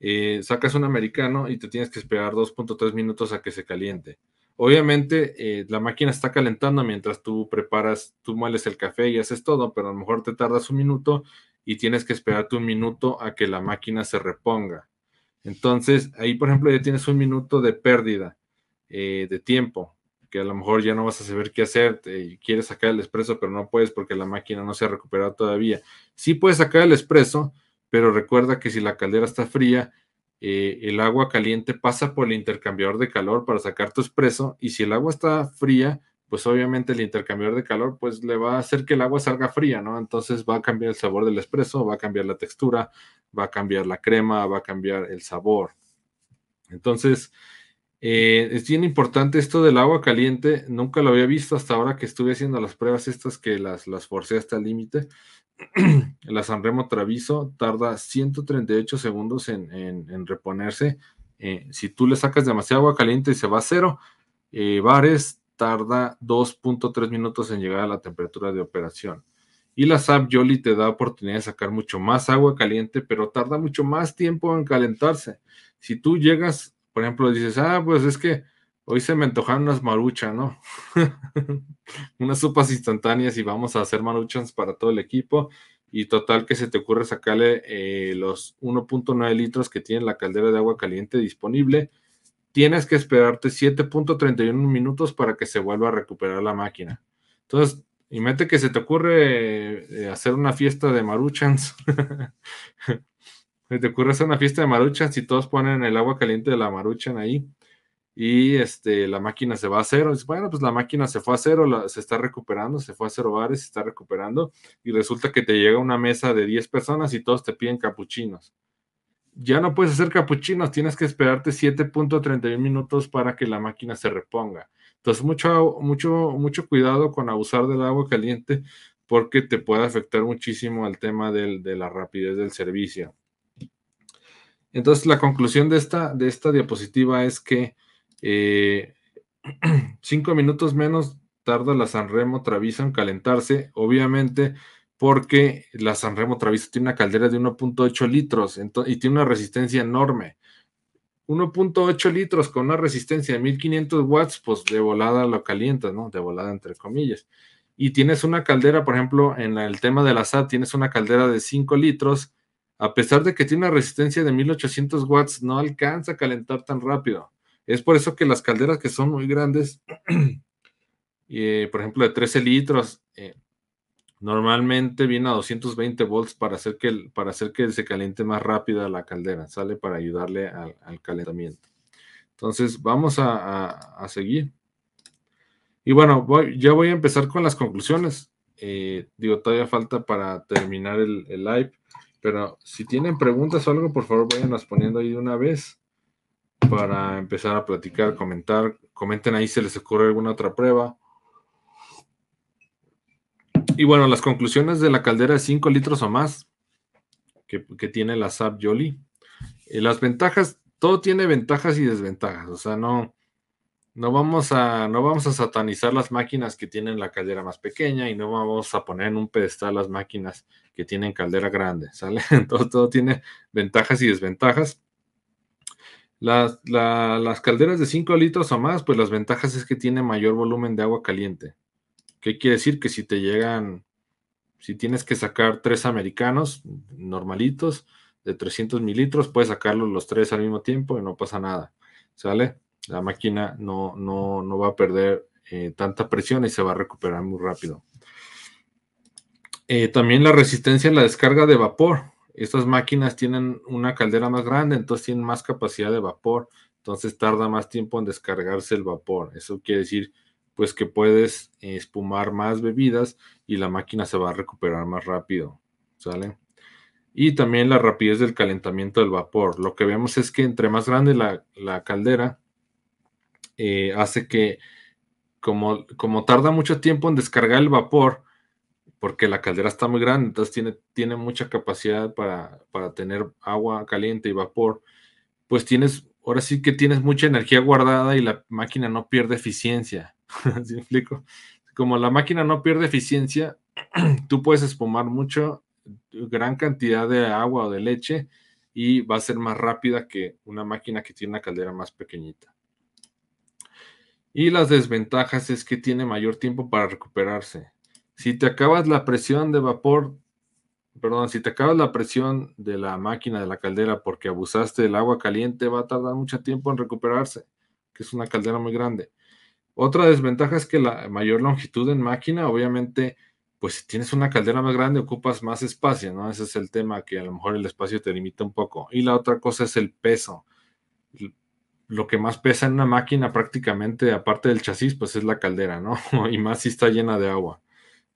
eh, sacas un americano y te tienes que esperar 2.3 minutos a que se caliente. Obviamente eh, la máquina está calentando mientras tú preparas, tú mueles el café y haces todo, pero a lo mejor te tardas un minuto y tienes que esperarte un minuto a que la máquina se reponga. Entonces ahí, por ejemplo, ya tienes un minuto de pérdida eh, de tiempo, que a lo mejor ya no vas a saber qué hacer, quieres sacar el expreso, pero no puedes porque la máquina no se ha recuperado todavía. Sí puedes sacar el expreso, pero recuerda que si la caldera está fría, eh, el agua caliente pasa por el intercambiador de calor para sacar tu espresso y si el agua está fría, pues obviamente el intercambiador de calor pues le va a hacer que el agua salga fría, ¿no? Entonces va a cambiar el sabor del espresso, va a cambiar la textura, va a cambiar la crema, va a cambiar el sabor. Entonces, eh, es bien importante esto del agua caliente, nunca lo había visto hasta ahora que estuve haciendo las pruebas estas que las, las forcé hasta el límite. la Sanremo Traviso tarda 138 segundos en, reponerse. Eh, si tú le sacas demasiado agua caliente y se va a cero, eh, Bares tarda 2.3 minutos en llegar a la temperatura de operación. Y la SAP Jolly te da oportunidad de sacar mucho más agua caliente, pero tarda mucho más tiempo en calentarse. Si tú llegas, por ejemplo, dices, ah, pues es que Hoy se me antojaron unas maruchas, ¿no? unas sopas instantáneas y vamos a hacer maruchas para todo el equipo. Y total que se te ocurre sacarle eh, los 1.9 litros que tiene la caldera de agua caliente disponible. Tienes que esperarte 7.31 minutos para que se vuelva a recuperar la máquina. Entonces, y mete que se te ocurre eh, hacer una fiesta de maruchans. se te ocurre hacer una fiesta de maruchans y todos ponen el agua caliente de la maruchan ahí y este, la máquina se va a cero. bueno, pues la máquina se fue a cero, se está recuperando, se fue a cero bares, se está recuperando y resulta que te llega una mesa de 10 personas y todos te piden capuchinos. Ya no puedes hacer capuchinos, tienes que esperarte 7.31 minutos para que la máquina se reponga. Entonces, mucho, mucho, mucho cuidado con abusar del agua caliente porque te puede afectar muchísimo el tema de la rapidez del servicio. Entonces, la conclusión de esta, de esta diapositiva es que eh, cinco minutos menos tarda la Sanremo Traviso en calentarse, obviamente porque la Sanremo Traviso tiene una caldera de 1.8 litros y tiene una resistencia enorme. 1.8 litros con una resistencia de 1500 watts, pues de volada lo calientas, ¿no? De volada entre comillas. Y tienes una caldera, por ejemplo, en el tema de la SAT, tienes una caldera de 5 litros, a pesar de que tiene una resistencia de 1800 watts, no alcanza a calentar tan rápido. Es por eso que las calderas que son muy grandes, eh, por ejemplo de 13 litros, eh, normalmente viene a 220 volts para hacer, que, para hacer que se caliente más rápido la caldera, sale para ayudarle al, calentamiento. Entonces vamos a, seguir. Y bueno, ya voy a empezar con las conclusiones. Eh, digo, todavía falta para terminar el, live, pero si tienen preguntas o algo, por favor, vayanlas poniendo ahí de una vez para empezar a platicar, comentar. Comenten ahí si les ocurre alguna otra prueba. Y bueno, las conclusiones de la caldera de 5 litros o más que, tiene la SAP Jolly. Eh, las ventajas, todo tiene ventajas y desventajas. O sea, no, no, vamos a, no vamos a satanizar las máquinas que tienen la caldera más pequeña y no vamos a poner en un pedestal las máquinas que tienen caldera grande. ¿Sale? Todo, todo tiene ventajas y desventajas. Las, las calderas de 5 litros o más, pues las ventajas es que tiene mayor volumen de agua caliente. ¿Qué quiere decir? Que si te llegan, si tienes que sacar tres americanos normalitos de 300 mililitros, puedes sacarlos los tres al mismo tiempo y no pasa nada. ¿Sale? La máquina no, no, no va a perder eh, tanta presión y se va a recuperar muy rápido. Eh, también la resistencia a la descarga de vapor. Estas máquinas tienen una caldera más grande, entonces tienen más capacidad de vapor, entonces tarda más tiempo en descargarse el vapor. Eso quiere decir, pues que puedes espumar más bebidas y la máquina se va a recuperar más rápido, ¿sale? Y también la rapidez del calentamiento del vapor. Lo que vemos es que entre más grande la, caldera, eh, hace que como, como tarda mucho tiempo en descargar el vapor, porque la caldera está muy grande, entonces tiene, tiene mucha capacidad para, tener agua caliente y vapor, pues tienes, ahora sí que tienes mucha energía guardada y la máquina no pierde eficiencia. ¿Sí me explico? Como la máquina no pierde eficiencia, tú puedes espumar mucho, gran cantidad de agua o de leche y va a ser más rápida que una máquina que tiene una caldera más pequeñita. Y las desventajas es que tiene mayor tiempo para recuperarse. Si te acabas la presión de vapor, perdón, si te acabas la presión de la máquina de la caldera porque abusaste del agua caliente, va a tardar mucho tiempo en recuperarse, que es una caldera muy grande. Otra desventaja es que la mayor longitud en máquina, obviamente, pues si tienes una caldera más grande, ocupas más espacio, ¿no? Ese es el tema, que a lo mejor el espacio te limita un poco. Y la otra cosa es el peso. Lo que más pesa en una máquina prácticamente, aparte del chasis, pues es la caldera, ¿no? y más si está llena de agua.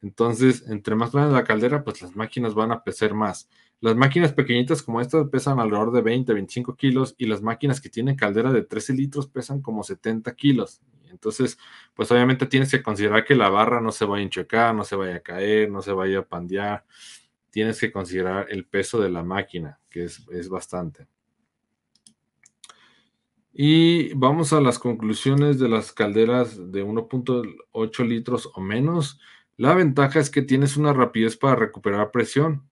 Entonces, entre más grande la caldera, pues las máquinas van a pesar más. Las máquinas pequeñitas como estas pesan alrededor de 20, 25 kilos y las máquinas que tienen caldera de 13 litros pesan como 70 kilos. Entonces, pues obviamente tienes que considerar que la barra no se vaya a enchocar, no se vaya a caer, no se vaya a pandear. Tienes que considerar el peso de la máquina, que es, es bastante. Y vamos a las conclusiones de las calderas de 1.8 litros o menos. La ventaja es que tienes una rapidez para recuperar presión.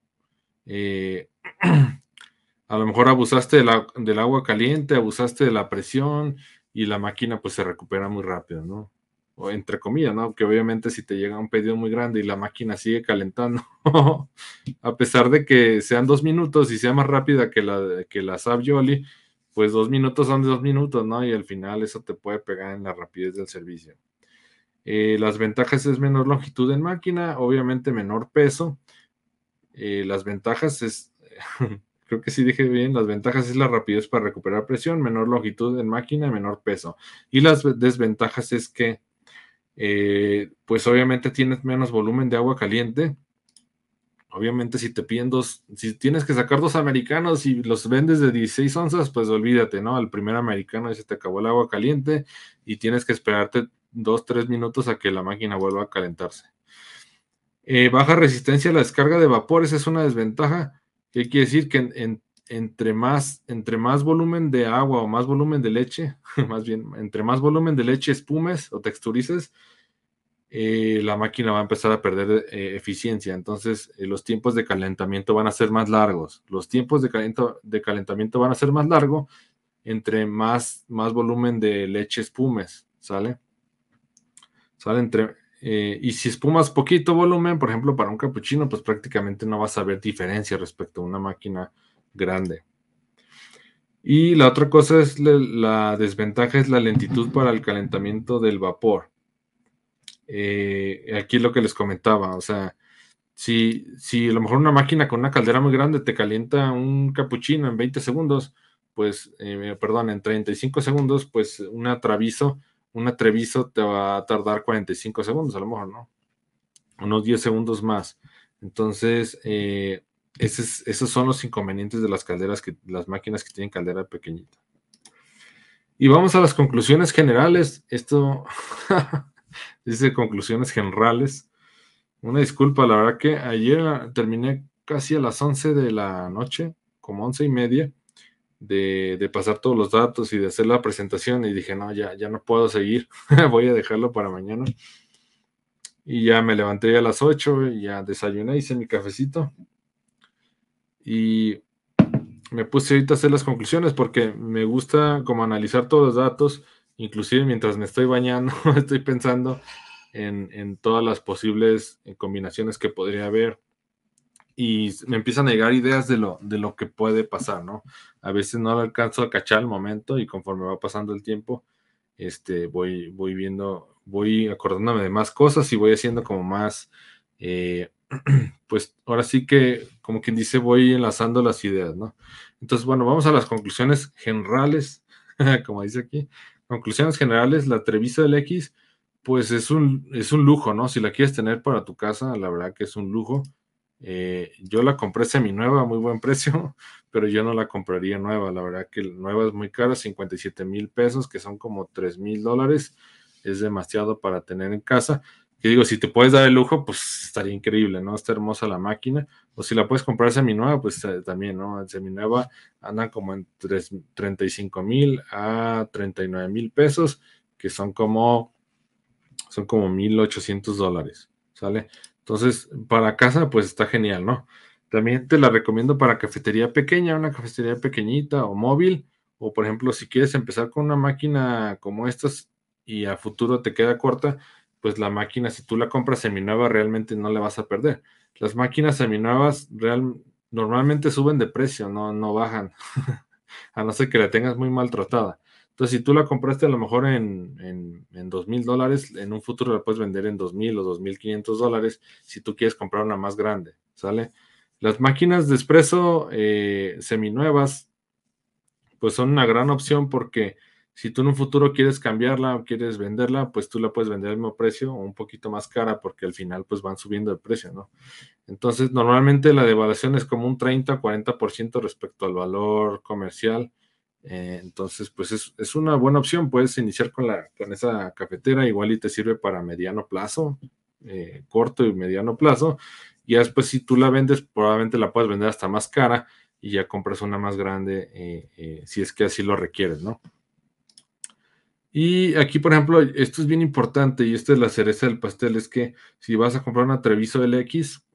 Eh, a lo mejor abusaste del agua caliente, abusaste de la presión y la máquina pues se recupera muy rápido, ¿no? O entre comillas, ¿no? Que obviamente si te llega un pedido muy grande y la máquina sigue calentando, a pesar de que sean dos minutos y sea más rápida que la, que la Savioli, pues dos minutos son dos minutos, ¿no? Y al final eso te puede pegar en la rapidez del servicio. Eh, las ventajas es menor longitud en máquina, obviamente menor peso. Eh, las ventajas es, creo que sí dije bien, las ventajas es la rapidez para recuperar presión, menor longitud en máquina, menor peso. Y las desventajas es que, eh, pues obviamente tienes menos volumen de agua caliente. Obviamente si te piden dos, si tienes que sacar dos americanos y los vendes de 16 onzas, pues olvídate, ¿no? Al primer americano ya se te acabó el agua caliente y tienes que esperarte dos, tres minutos a que la máquina vuelva a calentarse. Eh, baja resistencia a la descarga de vapor, esa es una desventaja. ¿Qué quiere decir? Que entre, más, entre más volumen de agua o más volumen de leche, más bien, entre más volumen de leche espumes o texturices, eh, la máquina va a empezar a perder eh, eficiencia. Entonces, los tiempos de calentamiento van a ser más largos. Los tiempos de, de calentamiento van a ser más largos entre más, más volumen de leche espumes, ¿sale? Entre, eh, y si espumas poquito volumen, por ejemplo, para un capuchino, pues prácticamente no vas a ver diferencia respecto a una máquina grande. Y la otra cosa es la, desventaja es la lentitud para el calentamiento del vapor. Eh, aquí es lo que les comentaba, o sea, si, si a lo mejor una máquina con una caldera muy grande te calienta un capuchino en 20 segundos, pues, eh, perdón, en 35 segundos, pues un atraviso un atreviso te va a tardar 45 segundos, a lo mejor, ¿no? Unos 10 segundos más. Entonces, eh, esos, son los inconvenientes de las calderas, que, las máquinas que tienen caldera pequeñita. Y vamos a las conclusiones generales. Esto dice conclusiones generales. Una disculpa, la verdad que ayer terminé casi a las 11 de la noche, como 11 y media de, pasar todos los datos y de hacer la presentación y dije, no, ya, ya no puedo seguir, voy a dejarlo para mañana. Y ya me levanté a las 8 y ya desayuné, hice mi cafecito y me puse ahorita a hacer las conclusiones porque me gusta como analizar todos los datos, inclusive mientras me estoy bañando, estoy pensando en, en todas las posibles combinaciones que podría haber y me empiezan a llegar ideas de lo, de lo que puede pasar, ¿no? A veces no alcanzo a cachar el momento y conforme va pasando el tiempo, este, voy, voy viendo, voy acordándome de más cosas y voy haciendo como más, eh, pues ahora sí que, como quien dice, voy enlazando las ideas, ¿no? Entonces, bueno, vamos a las conclusiones generales, como dice aquí. Conclusiones generales, la Treviso del X, pues es un, es un lujo, ¿no? Si la quieres tener para tu casa, la verdad que es un lujo. Eh, yo la compré semi nueva muy buen precio, pero yo no la compraría nueva. La verdad que nueva es muy cara, 57 mil pesos, que son como 3 mil dólares. Es demasiado para tener en casa. Que digo, si te puedes dar el lujo, pues estaría increíble, ¿no? Está hermosa la máquina. O si la puedes comprar semi nueva, pues eh, también, ¿no? Semi nueva andan como en 35 mil a 39 mil pesos, que son como, son como 1800 dólares, ¿sale? Entonces, para casa, pues está genial, ¿no? También te la recomiendo para cafetería pequeña, una cafetería pequeñita o móvil, o por ejemplo, si quieres empezar con una máquina como estas y a futuro te queda corta, pues la máquina, si tú la compras seminueva, realmente no le vas a perder. Las máquinas seminuevas real, normalmente suben de precio, no, no bajan, a no ser que la tengas muy maltratada. Entonces, si tú la compraste a lo mejor en, en, dos mil dólares, en un futuro la puedes vender en dos mil o dos mil quinientos dólares si tú quieres comprar una más grande, ¿sale? Las máquinas de espresso eh, seminuevas, pues son una gran opción porque si tú en un futuro quieres cambiarla o quieres venderla, pues tú la puedes vender al mismo precio o un poquito más cara porque al final pues van subiendo de precio, ¿no? Entonces, normalmente la devaluación es como un 30 40% respecto al valor comercial eh, entonces, pues es, una buena opción. Puedes iniciar con, la, con esa cafetera, igual y te sirve para mediano plazo, eh, corto y mediano plazo. Y después, si tú la vendes, probablemente la puedes vender hasta más cara y ya compras una más grande eh, si es que así lo requieres, ¿no? Y aquí, por ejemplo, esto es bien importante y esta es la cereza del pastel, es que si vas a comprar una Treviso LX,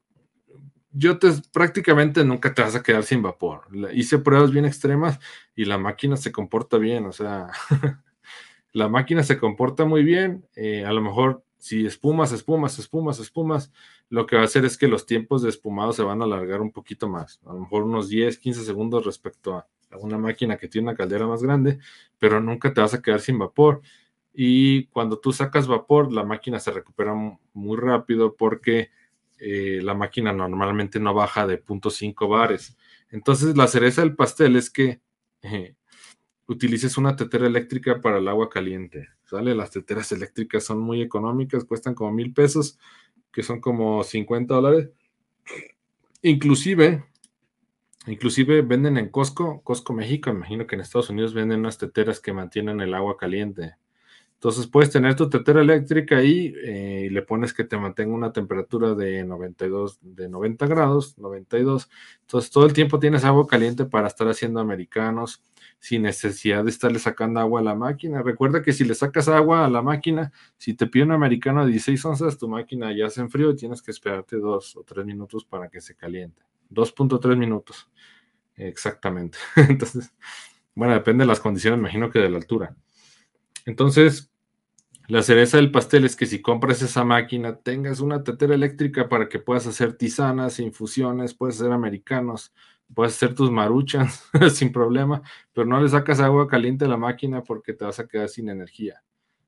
yo te prácticamente nunca te vas a quedar sin vapor. Hice pruebas bien extremas y la máquina se comporta bien, o sea, la máquina se comporta muy bien. Eh, a lo mejor si espumas, espumas, espumas, espumas, lo que va a hacer es que los tiempos de espumado se van a alargar un poquito más, a lo mejor unos 10, 15 segundos respecto a, a una máquina que tiene una caldera más grande, pero nunca te vas a quedar sin vapor. Y cuando tú sacas vapor, la máquina se recupera muy rápido porque eh, la máquina normalmente no baja de 0.5 bares. Entonces, la cereza del pastel es que eh, utilices una tetera eléctrica para el agua caliente. ¿Sale? Las teteras eléctricas son muy económicas, cuestan como mil pesos, que son como 50 dólares. Inclusive, inclusive venden en Costco, Costco México, imagino que en Estados Unidos venden unas teteras que mantienen el agua caliente. Entonces puedes tener tu tetera eléctrica ahí eh, y le pones que te mantenga una temperatura de 92, de 90 grados, 92. Entonces todo el tiempo tienes agua caliente para estar haciendo americanos sin necesidad de estarle sacando agua a la máquina. Recuerda que si le sacas agua a la máquina, si te pide un americano a 16 onzas, tu máquina ya se enfrió y tienes que esperarte dos o tres minutos para que se caliente. 2.3 minutos. Exactamente. Entonces, bueno, depende de las condiciones, imagino que de la altura. Entonces, la cereza del pastel es que si compras esa máquina, tengas una tetera eléctrica para que puedas hacer tisanas, infusiones, puedes hacer americanos, puedes hacer tus maruchas sin problema, pero no le sacas agua caliente a la máquina porque te vas a quedar sin energía.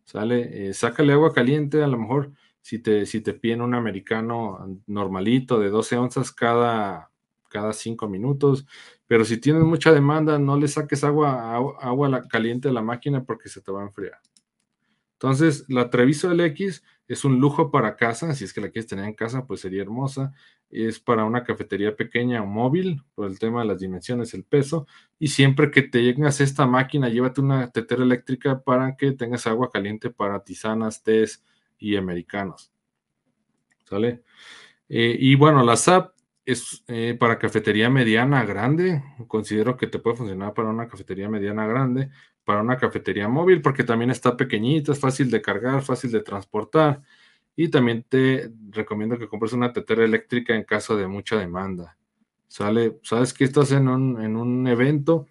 ¿Sale? Eh, sácale agua caliente, a lo mejor si te, si te piden un americano normalito de 12 onzas cada, cada 5 minutos, pero si tienes mucha demanda, no le saques agua, agua, caliente a la máquina porque se te va a enfriar. Entonces, la Treviso LX es un lujo para casa, si es que la quieres tener en casa, pues sería hermosa. Es para una cafetería pequeña o móvil, por el tema de las dimensiones, el peso. Y siempre que te llegas esta máquina, llévate una tetera eléctrica para que tengas agua caliente para tisanas, tés y americanos. ¿Sale? Eh, y bueno, la SAP es eh, para cafetería mediana grande. Considero que te puede funcionar para una cafetería mediana grande para una cafetería móvil porque también está pequeñita, es fácil de cargar, fácil de transportar. Y también te recomiendo que compres una tetera eléctrica en caso de mucha demanda. Sale, sabes que estás en un, en un evento,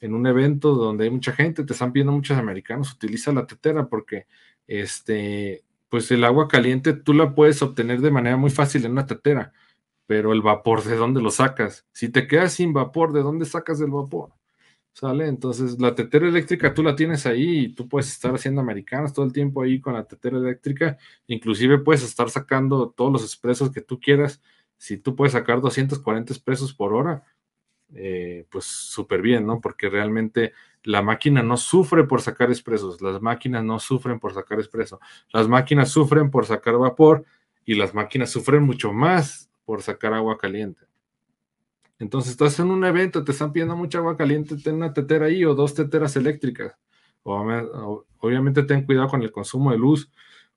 en un evento donde hay mucha gente, te están pidiendo muchos americanos, utiliza la tetera porque este, pues el agua caliente tú la puedes obtener de manera muy fácil en una tetera, pero el vapor, ¿de dónde lo sacas? Si te quedas sin vapor, ¿de dónde sacas el vapor? ¿Sale? Entonces la tetera eléctrica tú la tienes ahí y tú puedes estar haciendo americanas todo el tiempo ahí con la tetera eléctrica. Inclusive puedes estar sacando todos los expresos que tú quieras si tú puedes sacar 240 expresos por hora, eh, pues súper bien, ¿no? Porque realmente la máquina no sufre por sacar expresos, las máquinas no sufren por sacar expreso, las máquinas sufren por sacar vapor y las máquinas sufren mucho más por sacar agua caliente. Entonces estás en un evento, te están pidiendo mucha agua caliente, ten una tetera ahí o dos teteras eléctricas. Obviamente ten cuidado con el consumo de luz,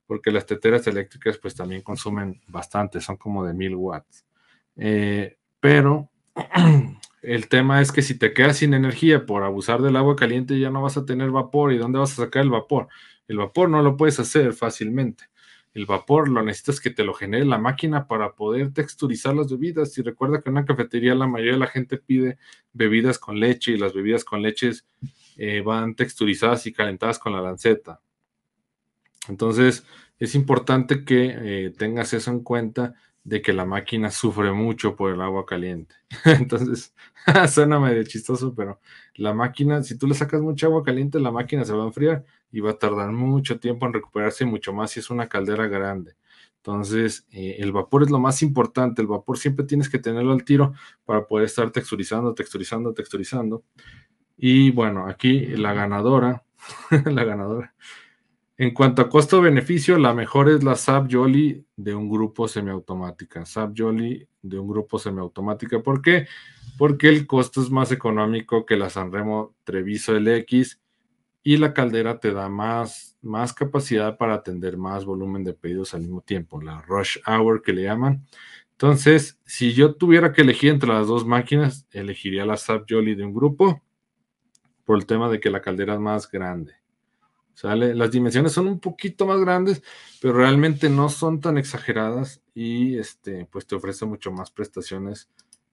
porque las teteras eléctricas pues también consumen bastante, son como de mil watts. Eh, pero el tema es que si te quedas sin energía por abusar del agua caliente ya no vas a tener vapor. ¿Y dónde vas a sacar el vapor? El vapor no lo puedes hacer fácilmente. El vapor lo necesitas que te lo genere la máquina para poder texturizar las bebidas. Y recuerda que en una cafetería la mayoría de la gente pide bebidas con leche y las bebidas con leches eh, van texturizadas y calentadas con la lanceta. Entonces es importante que eh, tengas eso en cuenta de que la máquina sufre mucho por el agua caliente. Entonces, suena medio chistoso, pero la máquina, si tú le sacas mucha agua caliente, la máquina se va a enfriar y va a tardar mucho tiempo en recuperarse, mucho más si es una caldera grande. Entonces, eh, el vapor es lo más importante. El vapor siempre tienes que tenerlo al tiro para poder estar texturizando, texturizando, texturizando. Y bueno, aquí la ganadora, la ganadora. En cuanto a costo-beneficio, la mejor es la SAP Jolly de un grupo semiautomática. SAP Jolly de un grupo semiautomática. ¿Por qué? Porque el costo es más económico que la Sanremo Treviso LX y la caldera te da más, más capacidad para atender más volumen de pedidos al mismo tiempo, la rush hour que le llaman. Entonces, si yo tuviera que elegir entre las dos máquinas, elegiría la SAP Jolly de un grupo por el tema de que la caldera es más grande. ¿Sale? Las dimensiones son un poquito más grandes, pero realmente no son tan exageradas y este, pues te ofrece mucho más prestaciones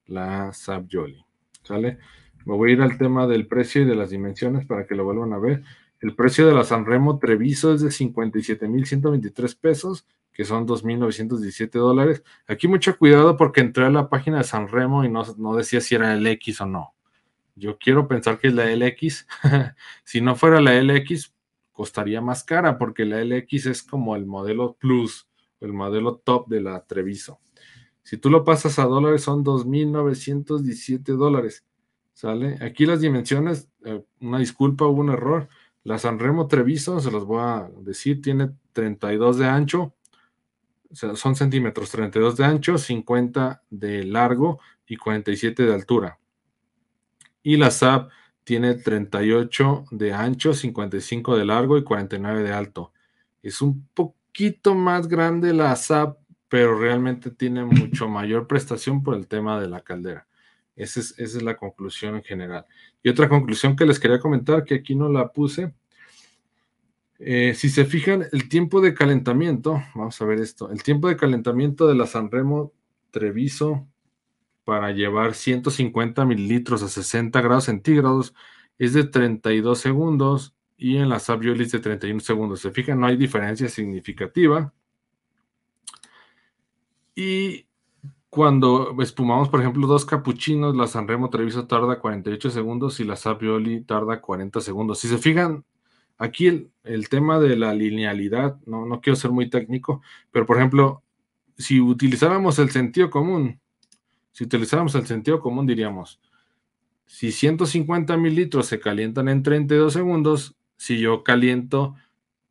la SAP Jolly. ¿Sale? Me voy a ir al tema del precio y de las dimensiones para que lo vuelvan a ver. El precio de la Sanremo Treviso es de 57.123 pesos, que son 2.917 dólares. Aquí mucho cuidado porque entré a la página de Sanremo y no, no decía si era el X o no. Yo quiero pensar que es la LX. si no fuera la LX, costaría más cara porque la LX es como el modelo Plus, el modelo top de la Treviso. Si tú lo pasas a dólares, son 2.917 dólares. ¿Sale? Aquí las dimensiones, eh, una disculpa, hubo un error. La Sanremo Treviso, se los voy a decir, tiene 32 de ancho, o sea, son centímetros, 32 de ancho, 50 de largo y 47 de altura. Y la SAP tiene 38 de ancho, 55 de largo y 49 de alto. Es un poquito más grande la SAP, pero realmente tiene mucho mayor prestación por el tema de la caldera. Esa es, la conclusión en general. Y otra conclusión que les quería comentar, que aquí no la puse. Eh, si se fijan, el tiempo de calentamiento, vamos a ver esto, el tiempo de calentamiento de la Sanremo Treviso para llevar 150 mililitros a 60 grados centígrados es de 32 segundos y en la Savioli es de 31 segundos. Se fijan, no hay diferencia significativa. Y cuando espumamos, por ejemplo, dos capuchinos, la Sanremo Treviso tarda 48 segundos y la Savioli tarda 40 segundos. Si se fijan, aquí el, tema de la linealidad, no, no quiero ser muy técnico, pero por ejemplo, si utilizáramos el sentido común, si utilizáramos el sentido común, diríamos, si 150 mililitros se calientan en 32 segundos, si yo caliento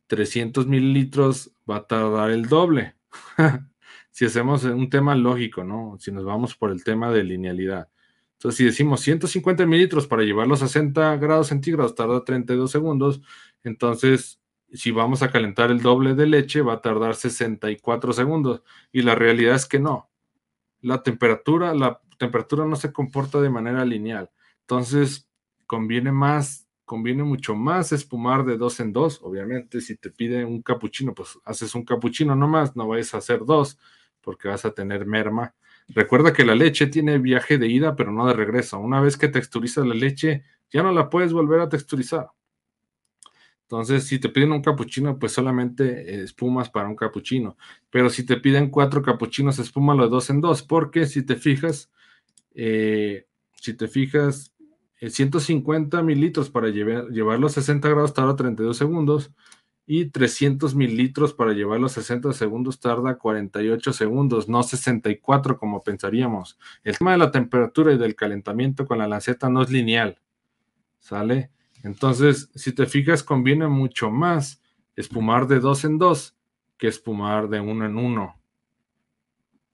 300 mililitros, va a tardar el doble. si hacemos un tema lógico, ¿no? Si nos vamos por el tema de linealidad. Entonces, si decimos 150 mililitros para llevarlos a 60 grados centígrados tarda 32 segundos, entonces si vamos a calentar el doble de leche va a tardar 64 segundos. Y la realidad es que no. La temperatura, la temperatura no se comporta de manera lineal. Entonces, conviene más, conviene mucho más espumar de dos en dos. Obviamente, si te pide un capuchino, pues haces un capuchino nomás, no vayas a hacer dos porque vas a tener merma. Recuerda que la leche tiene viaje de ida, pero no de regreso. Una vez que texturizas la leche, ya no la puedes volver a texturizar. Entonces, si te piden un capuchino, pues solamente espumas para un capuchino. Pero si te piden cuatro capuchinos, espúmalo de dos en dos, porque si te fijas, eh, si te fijas, 150 mililitros para llevar, llevarlo a 60 grados tarda 32 segundos y 300 mililitros para llevarlo 60 segundos tarda 48 segundos, no 64 como pensaríamos. El tema de la temperatura y del calentamiento con la lanceta no es lineal, ¿sale? Entonces, si te fijas, conviene mucho más espumar de dos en dos que espumar de uno en uno.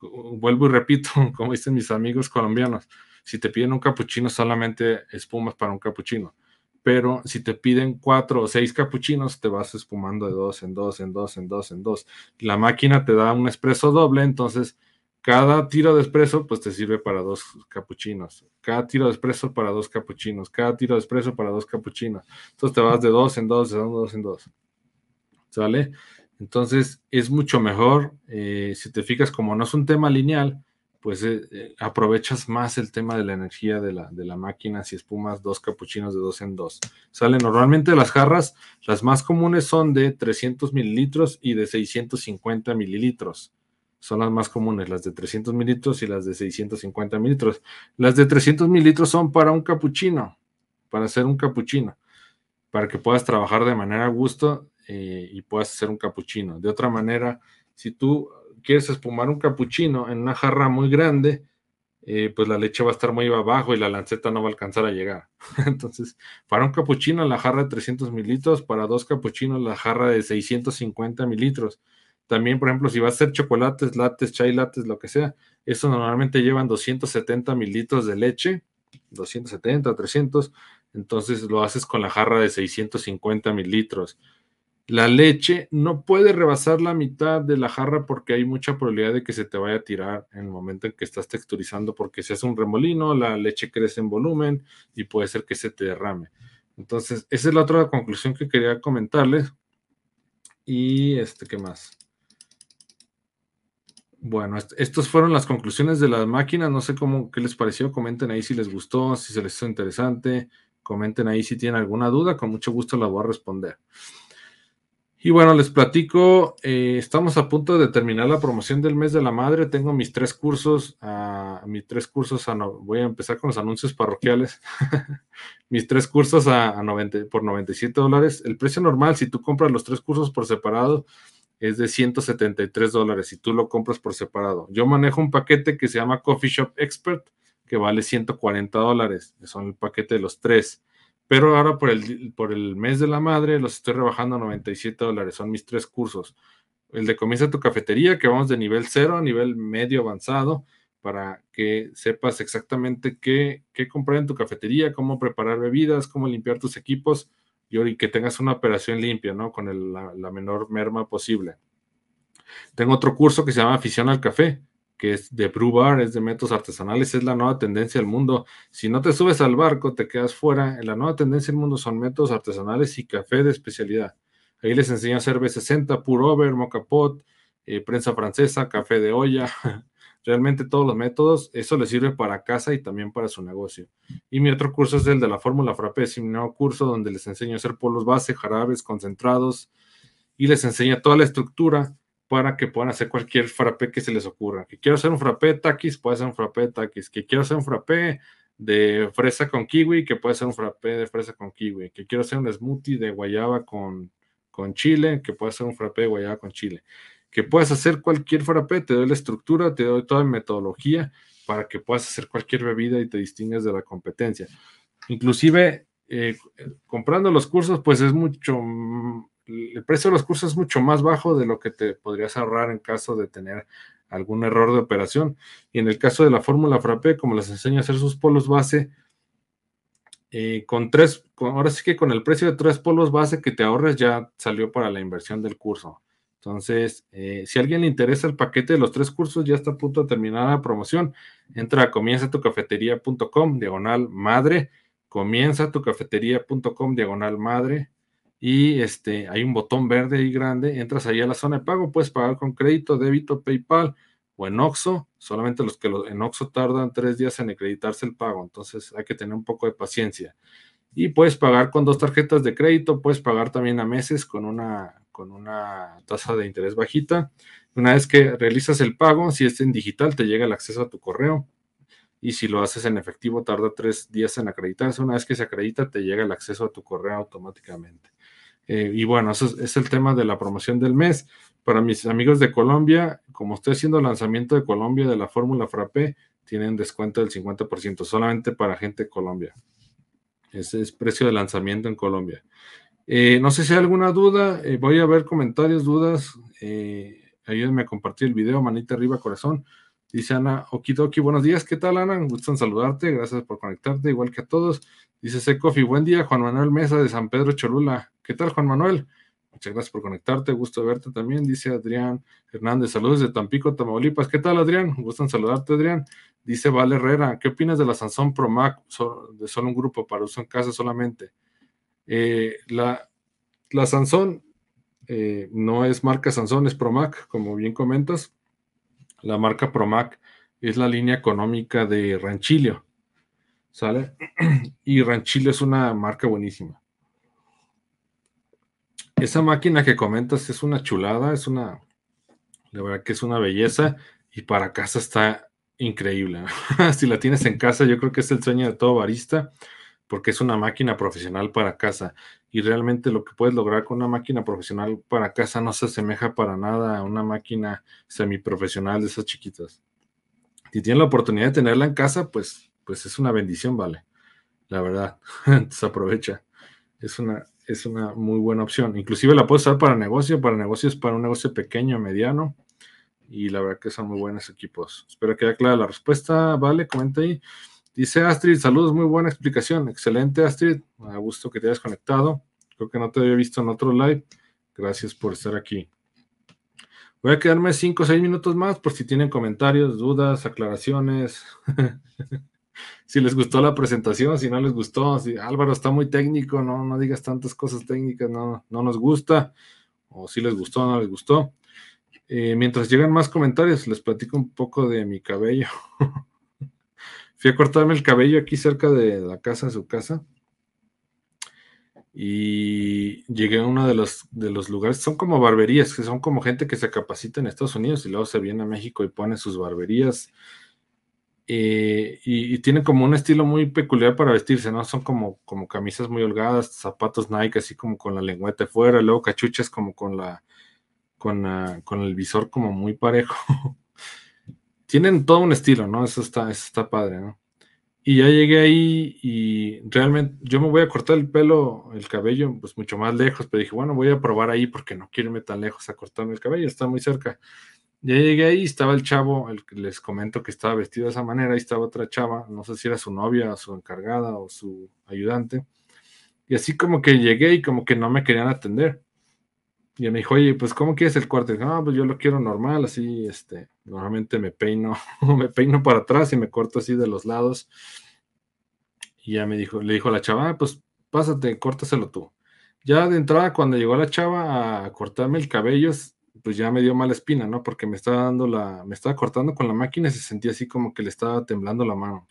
Vuelvo y repito, como dicen mis amigos colombianos, si te piden un capuchino, solamente espumas para un capuchino pero si te piden cuatro o seis capuchinos, te vas espumando de dos en dos, en dos, en dos, en dos. La máquina te da un espresso doble, entonces cada tiro de espresso pues te sirve para dos capuchinos. Cada tiro de espresso para dos capuchinos. Cada tiro de espresso para dos capuchinos. Entonces te vas de dos en dos, de dos en dos. ¿Sale? Entonces es mucho mejor, eh, si te fijas, como no es un tema lineal, pues eh, eh, aprovechas más el tema de la energía de la, de la, máquina si espumas dos capuchinos de dos en dos. Sale normalmente las jarras, las más comunes son de 300 mililitros y de 650 mililitros. Son las más comunes, las de 300 mililitros y las de 650 mililitros. Las de 300 mililitros son para un capuchino, para hacer un capuchino, para que puedas trabajar de manera a gusto eh, y puedas hacer un capuchino. De otra manera, si tú quieres espumar un capuchino en una jarra muy grande, eh, pues la leche va a estar muy abajo y la lanceta no va a alcanzar a llegar. Entonces, para un capuchino la jarra de 300 mililitros, para dos capuchinos la jarra de 650 mililitros. También, por ejemplo, si vas a hacer chocolates, lates, chai lates, lo que sea, eso normalmente llevan 270 mililitros de leche, 270, 300, entonces lo haces con la jarra de 650 mililitros. La leche no puede rebasar la mitad de la jarra porque hay mucha probabilidad de que se te vaya a tirar en el momento en que estás texturizando porque si hace un remolino, la leche crece en volumen y puede ser que se te derrame. Entonces, esa es la otra conclusión que quería comentarles. Y este, ¿qué más? Bueno, estas fueron las conclusiones de las máquinas. No sé cómo, qué les pareció. Comenten ahí si les gustó, si se les hizo interesante. Comenten ahí si tienen alguna duda. Con mucho gusto la voy a responder. Y bueno, les platico, eh, estamos a punto de terminar la promoción del mes de la madre. Tengo mis tres cursos, uh, mis tres cursos, a voy a empezar con los anuncios parroquiales. mis tres cursos a, 90, por 97 dólares. El precio normal, si tú compras los tres cursos por separado, es de 173 dólares si tú lo compras por separado. Yo manejo un paquete que se llama Coffee Shop Expert, que vale 140 dólares. Son el paquete de los tres. Pero ahora por el, por el mes de la madre los estoy rebajando a 97 dólares. Son mis tres cursos. El de comienza tu cafetería, que vamos de nivel cero a nivel medio avanzado, para que sepas exactamente qué, qué comprar en tu cafetería, cómo preparar bebidas, cómo limpiar tus equipos y, que tengas una operación limpia, ¿no? Con la, la menor merma posible. Tengo otro curso que se llama Afición al Café, que es de brew es de métodos artesanales, es la nueva tendencia del mundo. Si no te subes al barco, te quedas fuera. La nueva tendencia del mundo son métodos artesanales y café de especialidad. Ahí les enseño a hacer B60, pour over, mocha pot, eh, prensa francesa, café de olla. Realmente todos los métodos, eso les sirve para casa y también para su negocio. Y mi otro curso es el de la fórmula frappé, es un nuevo curso donde les enseño a hacer polos base, jarabes, concentrados y les enseño toda la estructura para que puedan hacer cualquier frappé que se les ocurra. Que quiero hacer un frappé de taquis, puede ser un frappé de taquis. Que quiero hacer un frappé de fresa con kiwi, que puede ser un frappé de fresa con kiwi. Que quiero hacer un smoothie de guayaba con, con chile, que puede ser un frappé de guayaba con chile. Que puedes hacer cualquier frappé, te doy la estructura, te doy toda la metodología para que puedas hacer cualquier bebida y te distingas de la competencia. Inclusive, eh, comprando los cursos, pues es mucho el precio de los cursos es mucho más bajo de lo que te podrías ahorrar en caso de tener algún error de operación. Y en el caso de la fórmula Frappé, como les enseño a hacer sus polos base, eh, con tres, ahora sí que con el precio de tres polos base que te ahorres ya salió para la inversión del curso. Entonces, eh, si a alguien le interesa el paquete de los tres cursos, ya está a punto de terminar la promoción. Entra a comienzatucafetería.com, diagonal madre, comienza cafetería.com, diagonal madre y este, hay un botón verde y grande, entras ahí a la zona de pago, puedes pagar con crédito, débito, PayPal o en Oxo, solamente los que en Oxo tardan tres días en acreditarse el pago, entonces hay que tener un poco de paciencia. Y puedes pagar con dos tarjetas de crédito, puedes pagar también a meses con una, con una tasa de interés bajita. Una vez que realizas el pago, si es en digital, te llega el acceso a tu correo. Y si lo haces en efectivo, tarda tres días en acreditarse. Una vez que se acredita, te llega el acceso a tu correo automáticamente. Eh, y bueno, eso es, el tema de la promoción del mes. Para mis amigos de Colombia, como estoy haciendo lanzamiento de Colombia de la Fórmula Frappé, tienen descuento del 50%, solamente para gente de Colombia. Ese es precio de lanzamiento en Colombia. Eh, no sé si hay alguna duda, eh, voy a ver comentarios, dudas. ayúdenme a compartir el video, manita arriba, corazón. Dice Ana Okidoki, buenos días, ¿qué tal Ana? Gustan saludarte, gracias por conectarte, igual que a todos. Dice Secofi, buen día, Juan Manuel Mesa de San Pedro Cholula. ¿Qué tal, Juan Manuel? Muchas gracias por conectarte, gusto verte también, dice Adrián Hernández, saludos de Tampico, Tamaulipas. ¿Qué tal, Adrián? Gustan saludarte, Adrián. Dice Val Herrera, ¿qué opinas de la Sansón Pro Mac de solo un grupo para uso en casa solamente? Eh, la, la Sansón eh, no es marca Sansón, es Pro Mac, como bien comentas la marca Promac es la línea económica de Ranchilio. ¿Sale? Y Ranchilio es una marca buenísima. Esa máquina que comentas es una chulada, es una, la verdad que es una belleza y para casa está increíble. si la tienes en casa, yo creo que es el sueño de todo barista porque es una máquina profesional para casa y realmente lo que puedes lograr con una máquina profesional para casa no se asemeja para nada a una máquina semiprofesional de esas chiquitas. Si tienes la oportunidad de tenerla en casa, pues, pues es una bendición, vale. La verdad, se aprovecha. Es una, es una muy buena opción. Inclusive la puedes usar para negocio, para negocios, para un negocio pequeño, mediano. Y la verdad que son muy buenos equipos. Espero que haya clara la respuesta. Vale, comenta ahí. Dice Astrid, saludos, muy buena explicación. Excelente, Astrid. A gusto que te hayas conectado. Creo que no te había visto en otro live. Gracias por estar aquí. Voy a quedarme 5 o 6 minutos más por si tienen comentarios, dudas, aclaraciones. si les gustó la presentación, si no les gustó, si Álvaro está muy técnico, no, no digas tantas cosas técnicas, no, no nos gusta. O si les gustó, no les gustó. Eh, mientras llegan más comentarios, les platico un poco de mi cabello. Fui a cortarme el cabello aquí cerca de la casa, su casa. Y llegué a uno de los, de los lugares, son como barberías, que son como gente que se capacita en Estados Unidos y luego se viene a México y pone sus barberías. Eh, y, tienen como un estilo muy peculiar para vestirse, ¿no? Son como, como camisas muy holgadas, zapatos Nike así como con la lengüeta fuera, luego cachuchas como con la, con, con el visor como muy parejo. tienen todo un estilo, ¿no? Eso está, eso está padre, ¿no? Y ya llegué ahí y realmente yo me voy a cortar el pelo, el cabello, pues mucho más lejos, pero dije, bueno, voy a probar ahí porque no quiero irme tan lejos a cortarme el cabello, está muy cerca. Ya llegué ahí, estaba el chavo, el les comento que estaba vestido de esa manera, ahí estaba otra chava, no sé si era su novia, su encargada o su ayudante. Y así como que llegué y como que no me querían atender. Y me dijo, oye, pues, ¿cómo quieres el corte? No, pues yo lo quiero normal, así, este, normalmente me peino, me peino para atrás y me corto así de los lados. Y ya me dijo, le dijo a la chava, ah, pues, pásate, córtaselo tú. Ya de entrada, cuando llegó la chava a cortarme el cabello, pues ya me dio mala espina, ¿no? Porque me estaba dando la, me estaba cortando con la máquina y se sentía así como que le estaba temblando la mano.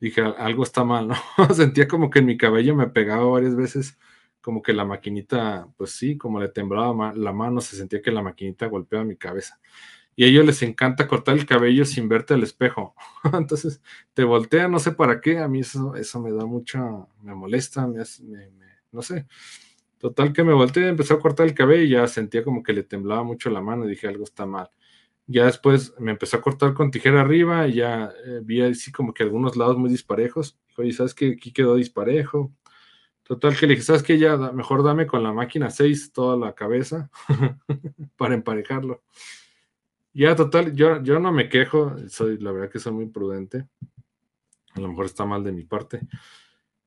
Dije, algo está mal, ¿no? Sentía como que en mi cabello me pegaba varias veces como que la maquinita, pues sí, como le temblaba la mano, se sentía que la maquinita golpeaba mi cabeza. Y a ellos les encanta cortar el cabello sin verte al espejo. Entonces te voltea, no sé para qué, a mí eso, eso me da mucho, me molesta, me, no sé. Total que me volteé, empezó a cortar el cabello y ya sentía como que le temblaba mucho la mano dije algo está mal. Ya después me empezó a cortar con tijera arriba y ya eh, vi así como que algunos lados muy disparejos. Oye, ¿sabes qué? Aquí quedó disparejo. Total que le dije, ¿sabes qué? Ya mejor dame con la máquina 6 toda la cabeza para emparejarlo. Ya, total, yo, yo no me quejo, soy, la verdad que soy muy prudente. A lo mejor está mal de mi parte.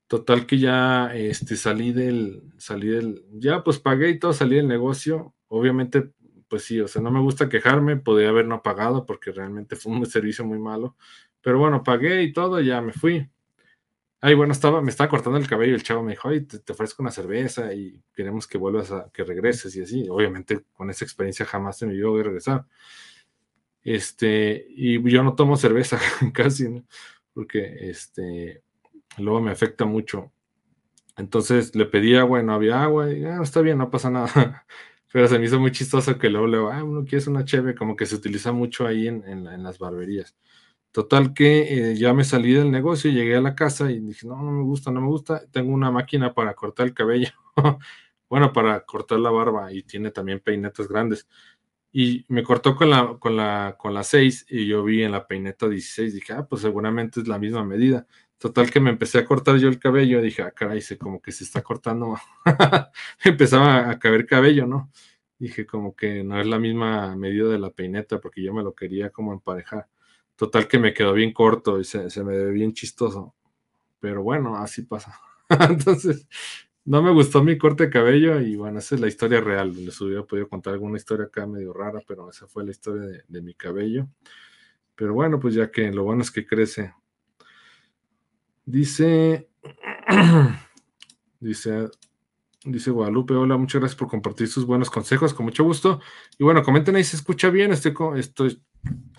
Total que ya este, salí del, salí del, ya pues pagué y todo, salí del negocio. Obviamente, pues sí, o sea, no me gusta quejarme, podría haber no pagado porque realmente fue un servicio muy malo. Pero bueno, pagué y todo, ya me fui. Ay, bueno, estaba, me estaba cortando el cabello y el chavo me dijo, ay, te, ofrezco una cerveza y queremos que vuelvas a, que regreses y así. Obviamente con esa experiencia jamás se me iba a regresar. Este, y yo no tomo cerveza casi, ¿no? Porque este, luego me afecta mucho. Entonces le pedí agua y no había agua y ah, está bien, no pasa nada. Pero se me hizo muy chistoso que luego le ah, uno quiere una cheve, como que se utiliza mucho ahí en, en las barberías. Total que eh, ya me salí del negocio, llegué a la casa y dije, no, no me gusta, no me gusta, tengo una máquina para cortar el cabello. bueno, para cortar la barba y tiene también peinetas grandes. Y me cortó con la, con la, con la 6 y yo vi en la peineta 16, dije, ah, pues seguramente es la misma medida. Total que me empecé a cortar yo el cabello, dije, ah, caray, se como que se está cortando, empezaba a caber cabello, ¿no? Dije, como que no es la misma medida de la peineta, porque yo me lo quería como emparejar. Total que me quedó bien corto y se, se me ve bien chistoso. Pero bueno, así pasa. Entonces, no me gustó mi corte de cabello y bueno, esa es la historia real. Les hubiera podido contar alguna historia acá medio rara, pero esa fue la historia de, mi cabello. Pero bueno, pues ya que lo bueno es que crece. Dice, dice, dice Guadalupe, hola, muchas gracias por compartir sus buenos consejos, con mucho gusto. Y bueno, comenten ahí si se escucha bien. Estoy, estoy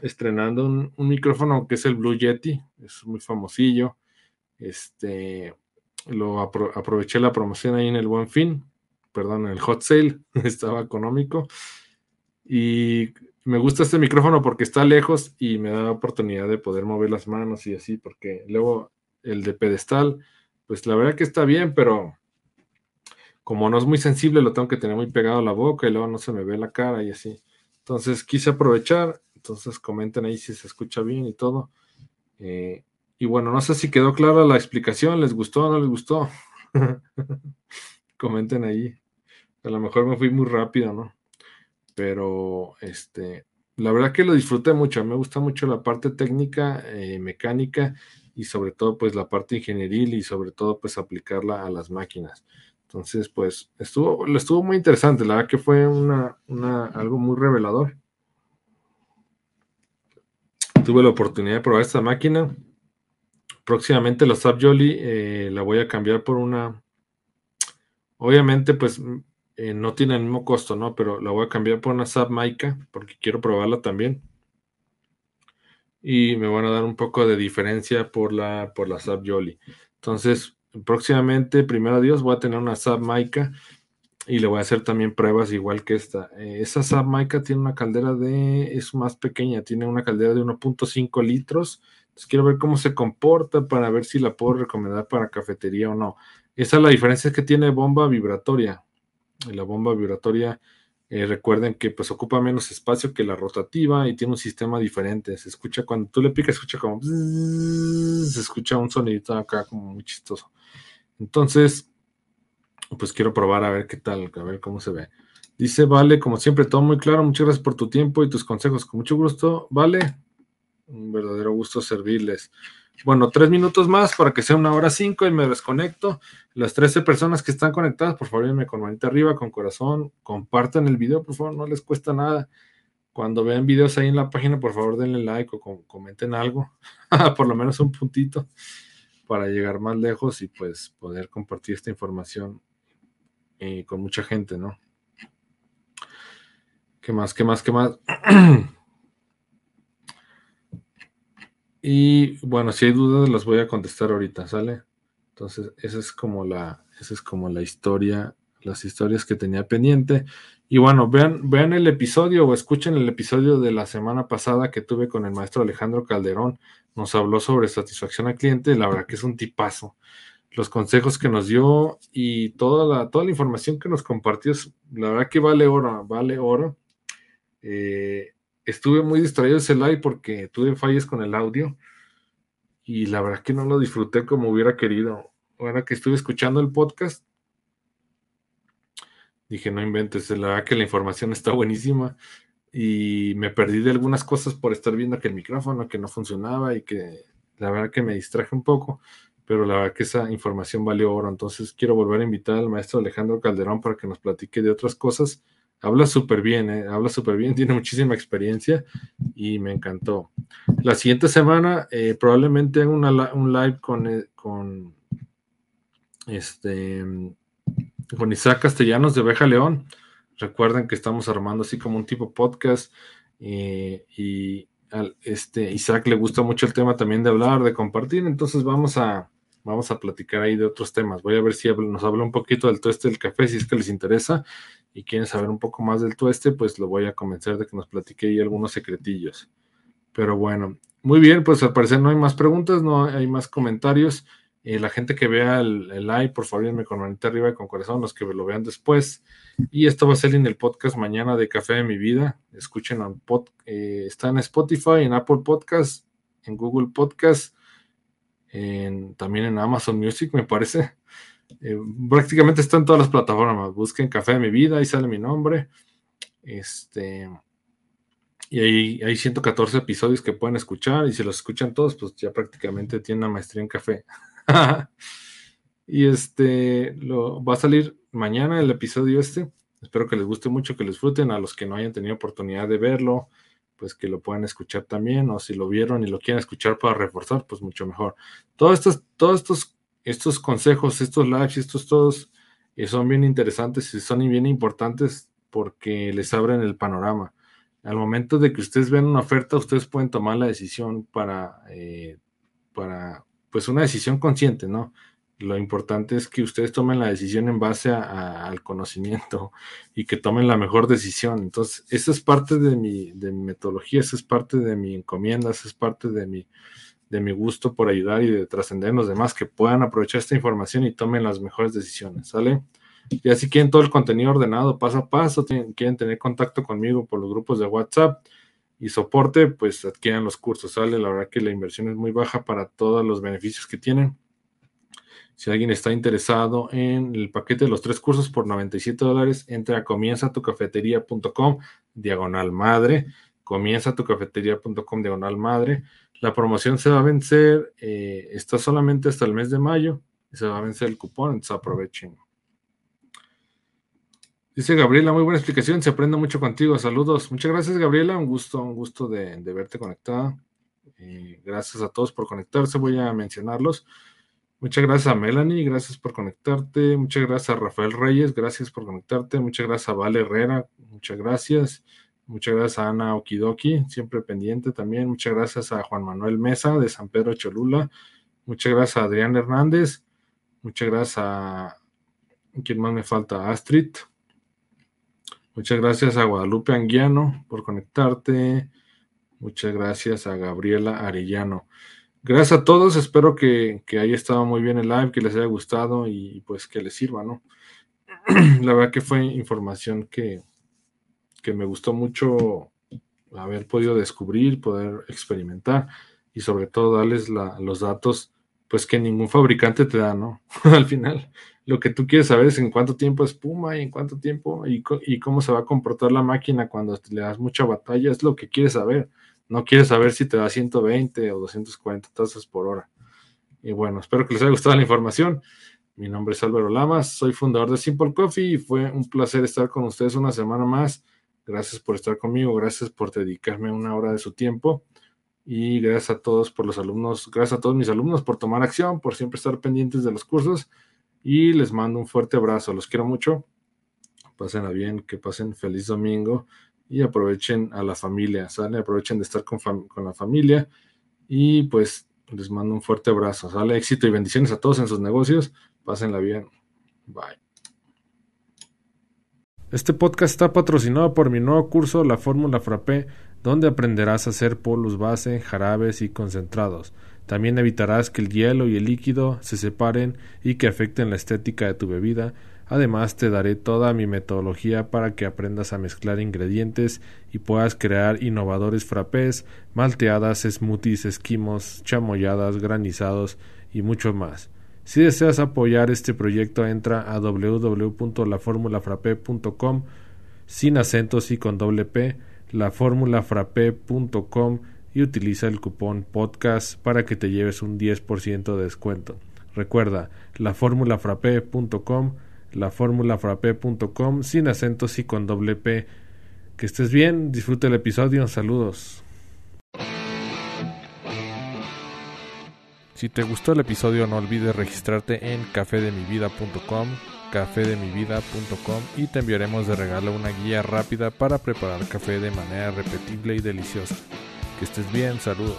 estrenando un, micrófono que es el Blue Yeti, es muy famosillo. Este, lo aproveché la promoción ahí en el Buen Fin, perdón, en el Hot Sale, estaba económico. Y me gusta este micrófono porque está lejos y me da oportunidad de poder mover las manos y así, porque luego el de pedestal, pues la verdad que está bien, pero como no es muy sensible, lo tengo que tener muy pegado a la boca y luego no se me ve la cara y así. Entonces quise aprovechar, entonces comenten ahí si se escucha bien y todo. Eh, y bueno, no sé si quedó clara la explicación, ¿les gustó o no les gustó? Comenten ahí. A lo mejor me fui muy rápido, ¿no? Pero este, la verdad que lo disfruté mucho. Me gusta mucho la parte técnica, eh, mecánica y sobre todo pues la parte ingenieril y sobre todo pues aplicarla a las máquinas. Entonces pues estuvo, estuvo muy interesante. La verdad que fue una, una, algo muy revelador. Tuve la oportunidad de probar esta máquina próximamente la SAP Jolly eh, la voy a cambiar por una. Obviamente, pues mm, eh, no tiene el mismo costo, ¿no? Pero la voy a cambiar por una SAP Maika porque quiero probarla también. Y me van a dar un poco de diferencia por la, por la SAP Jolly. Entonces, próximamente, primero Dios, voy a tener una SAP Maika y le voy a hacer también pruebas igual que esta. Eh, esa SAP Maika tiene una caldera de, es más pequeña, tiene una caldera de 1.5 litros quiero ver cómo se comporta para ver si la puedo recomendar para cafetería o no. Esa es la diferencia que tiene bomba vibratoria. La bomba vibratoria, eh, recuerden que pues ocupa menos espacio que la rotativa y tiene un sistema diferente. Se escucha cuando tú le picas, escucha como se escucha un sonidito acá como muy chistoso. Entonces, pues quiero probar a ver qué tal, a ver cómo se ve. Dice, vale, como siempre, todo muy claro. Muchas gracias por tu tiempo y tus consejos. Con mucho gusto, vale. Un verdadero gusto servirles. Bueno, tres minutos más para que sea una hora cinco y me desconecto. Las 13 personas que están conectadas, por favor, denme con manita arriba, con corazón, compartan el video, por favor, no les cuesta nada. Cuando vean videos ahí en la página, por favor, denle like o comenten algo, por lo menos un puntito, para llegar más lejos y pues poder compartir esta información eh, con mucha gente, ¿no? ¿Qué más? ¿Qué más? ¿Qué más? Y bueno, si hay dudas, las voy a contestar ahorita, ¿sale? Entonces, esa es como la, esa es como la historia, las historias que tenía pendiente. Y bueno, vean, vean el episodio o escuchen el episodio de la semana pasada que tuve con el maestro Alejandro Calderón. Nos habló sobre satisfacción al cliente. La verdad que es un tipazo. Los consejos que nos dio y toda la, toda la información que nos compartió, la verdad que vale oro, vale oro. Eh, estuve muy distraído ese live porque tuve fallas con el audio y la verdad que no lo disfruté como hubiera querido. Ahora que estuve escuchando el podcast, dije, no inventes, la verdad que la información está buenísima y me perdí de algunas cosas por estar viendo que el micrófono que no funcionaba y que la verdad que me distraje un poco, pero la verdad que esa información valió oro. Entonces quiero volver a invitar al maestro Alejandro Calderón para que nos platique de otras cosas Habla súper bien, ¿eh? habla súper bien, tiene muchísima experiencia y me encantó. La siguiente semana eh, probablemente haga un live con, eh, con, este, con Isaac Castellanos de Beja León. Recuerden que estamos armando así como un tipo podcast y este, Isaac le gusta mucho el tema también de hablar, de compartir, entonces vamos a, vamos a platicar ahí de otros temas. Voy a ver si nos habla un poquito del tueste del café, si es que les interesa y quieren saber un poco más del tueste, pues lo voy a convencer de que nos platique ahí algunos secretillos. Pero bueno, muy bien, pues al parecer no hay más preguntas, no hay más comentarios. Eh, la gente que vea el, live, por favor, denme con manita arriba y con corazón, los que lo vean después. Y esto va a ser en el podcast mañana de Café de mi Vida. Escuchen, eh, está en Spotify, en Apple Podcast, en Google Podcast, también en Amazon Music, me parece. Eh, prácticamente está en todas las plataformas. Busquen Café de mi Vida, ahí sale mi nombre. Este. Y hay, hay 114 episodios que pueden escuchar. Y si los escuchan todos, pues ya prácticamente tienen una maestría en café. y este lo, va a salir mañana el episodio este. Espero que les guste mucho, que les disfruten. A los que no hayan tenido oportunidad de verlo, pues que lo puedan escuchar también. O si lo vieron y lo quieren escuchar para reforzar, pues mucho mejor. Todos estos, todos estos estos consejos, estos lives, estos todos eh, son bien interesantes y son bien importantes porque les abren el panorama. Al momento de que ustedes vean una oferta, ustedes pueden tomar la decisión para, eh, para pues una decisión consciente, ¿no? Lo importante es que ustedes tomen la decisión en base al conocimiento y que tomen la mejor decisión. Entonces, esa es parte de mi, metodología, esa es parte de mi encomienda, esa es parte de mi, de mi gusto por ayudar y de trascender los demás que puedan aprovechar esta información y tomen las mejores decisiones, ¿sale? Y así quieren todo el contenido ordenado paso a paso, quieren tener contacto conmigo por los grupos de WhatsApp y soporte, pues adquieran los cursos, ¿sale? La verdad que la inversión es muy baja para todos los beneficios que tienen. Si alguien está interesado en el paquete de los tres cursos por 97 dólares, entra a comienzatucafetería.com diagonal madre, comienzatucafetería.com diagonal madre la promoción se va a vencer, eh, está solamente hasta el mes de mayo se va a vencer el cupón, entonces aprovechen. Dice Gabriela, muy buena explicación, se aprende mucho contigo, saludos. Muchas gracias Gabriela, un gusto, un gusto de, verte conectada. Eh, gracias a todos por conectarse, voy a mencionarlos. Muchas gracias a Melanie, gracias por conectarte. Muchas gracias a Rafael Reyes, gracias por conectarte. Muchas gracias a Vale Herrera, muchas gracias. Muchas gracias a Ana Okidoki, siempre pendiente también. Muchas gracias a Juan Manuel Mesa de San Pedro Cholula. Muchas gracias a Adrián Hernández. Muchas gracias a. ¿Quién más me falta? Astrid. Muchas gracias a Guadalupe Anguiano por conectarte. Muchas gracias a Gabriela Arellano. Gracias a todos. Espero que, que haya estado muy bien el live, que les haya gustado y pues que les sirva, ¿no? La verdad que fue información que, que me gustó mucho haber podido descubrir, poder experimentar y sobre todo darles los datos pues que ningún fabricante te da, ¿no? Al final, lo que tú quieres saber es en cuánto tiempo espuma y en cuánto tiempo y, y, cómo se va a comportar la máquina cuando le das mucha batalla, es lo que quieres saber. No quieres saber si te da 120 o 240 tazas por hora. Y bueno, espero que les haya gustado la información. Mi nombre es Álvaro Lamas, soy fundador de Simple Coffee y fue un placer estar con ustedes una semana más. Gracias por estar conmigo, gracias por dedicarme una hora de su tiempo y gracias a todos por los alumnos, gracias a todos mis alumnos por tomar acción, por siempre estar pendientes de los cursos y les mando un fuerte abrazo, los quiero mucho, pasen a bien, que pasen feliz domingo y aprovechen a la familia, ¿sale? Aprovechen de estar con, con la familia y pues les mando un fuerte abrazo, ¿sale? Éxito y bendiciones a todos en sus negocios, pásenla bien, bye. Este podcast está patrocinado por mi nuevo curso La Fórmula Frappé, donde aprenderás a hacer polos base, jarabes y concentrados. También evitarás que el hielo y el líquido se separen y que afecten la estética de tu bebida. Además, te daré toda mi metodología para que aprendas a mezclar ingredientes y puedas crear innovadores frappés, malteadas, smoothies, esquimos, chamoyadas, granizados y mucho más. Si deseas apoyar este proyecto, entra a www.laformulafrape.com sin acentos y con doble P, laformulafrape.com y utiliza el cupón podcast para que te lleves un 10% de descuento. Recuerda, laformulafrape.com, laformulafrape.com sin acentos y con doble P. Que estés bien, disfrute el episodio, saludos. Si te gustó el episodio no olvides registrarte en cafedemivida.com, cafedemivida.com y te enviaremos de regalo una guía rápida para preparar café de manera repetible y deliciosa. Que estés bien, saludos.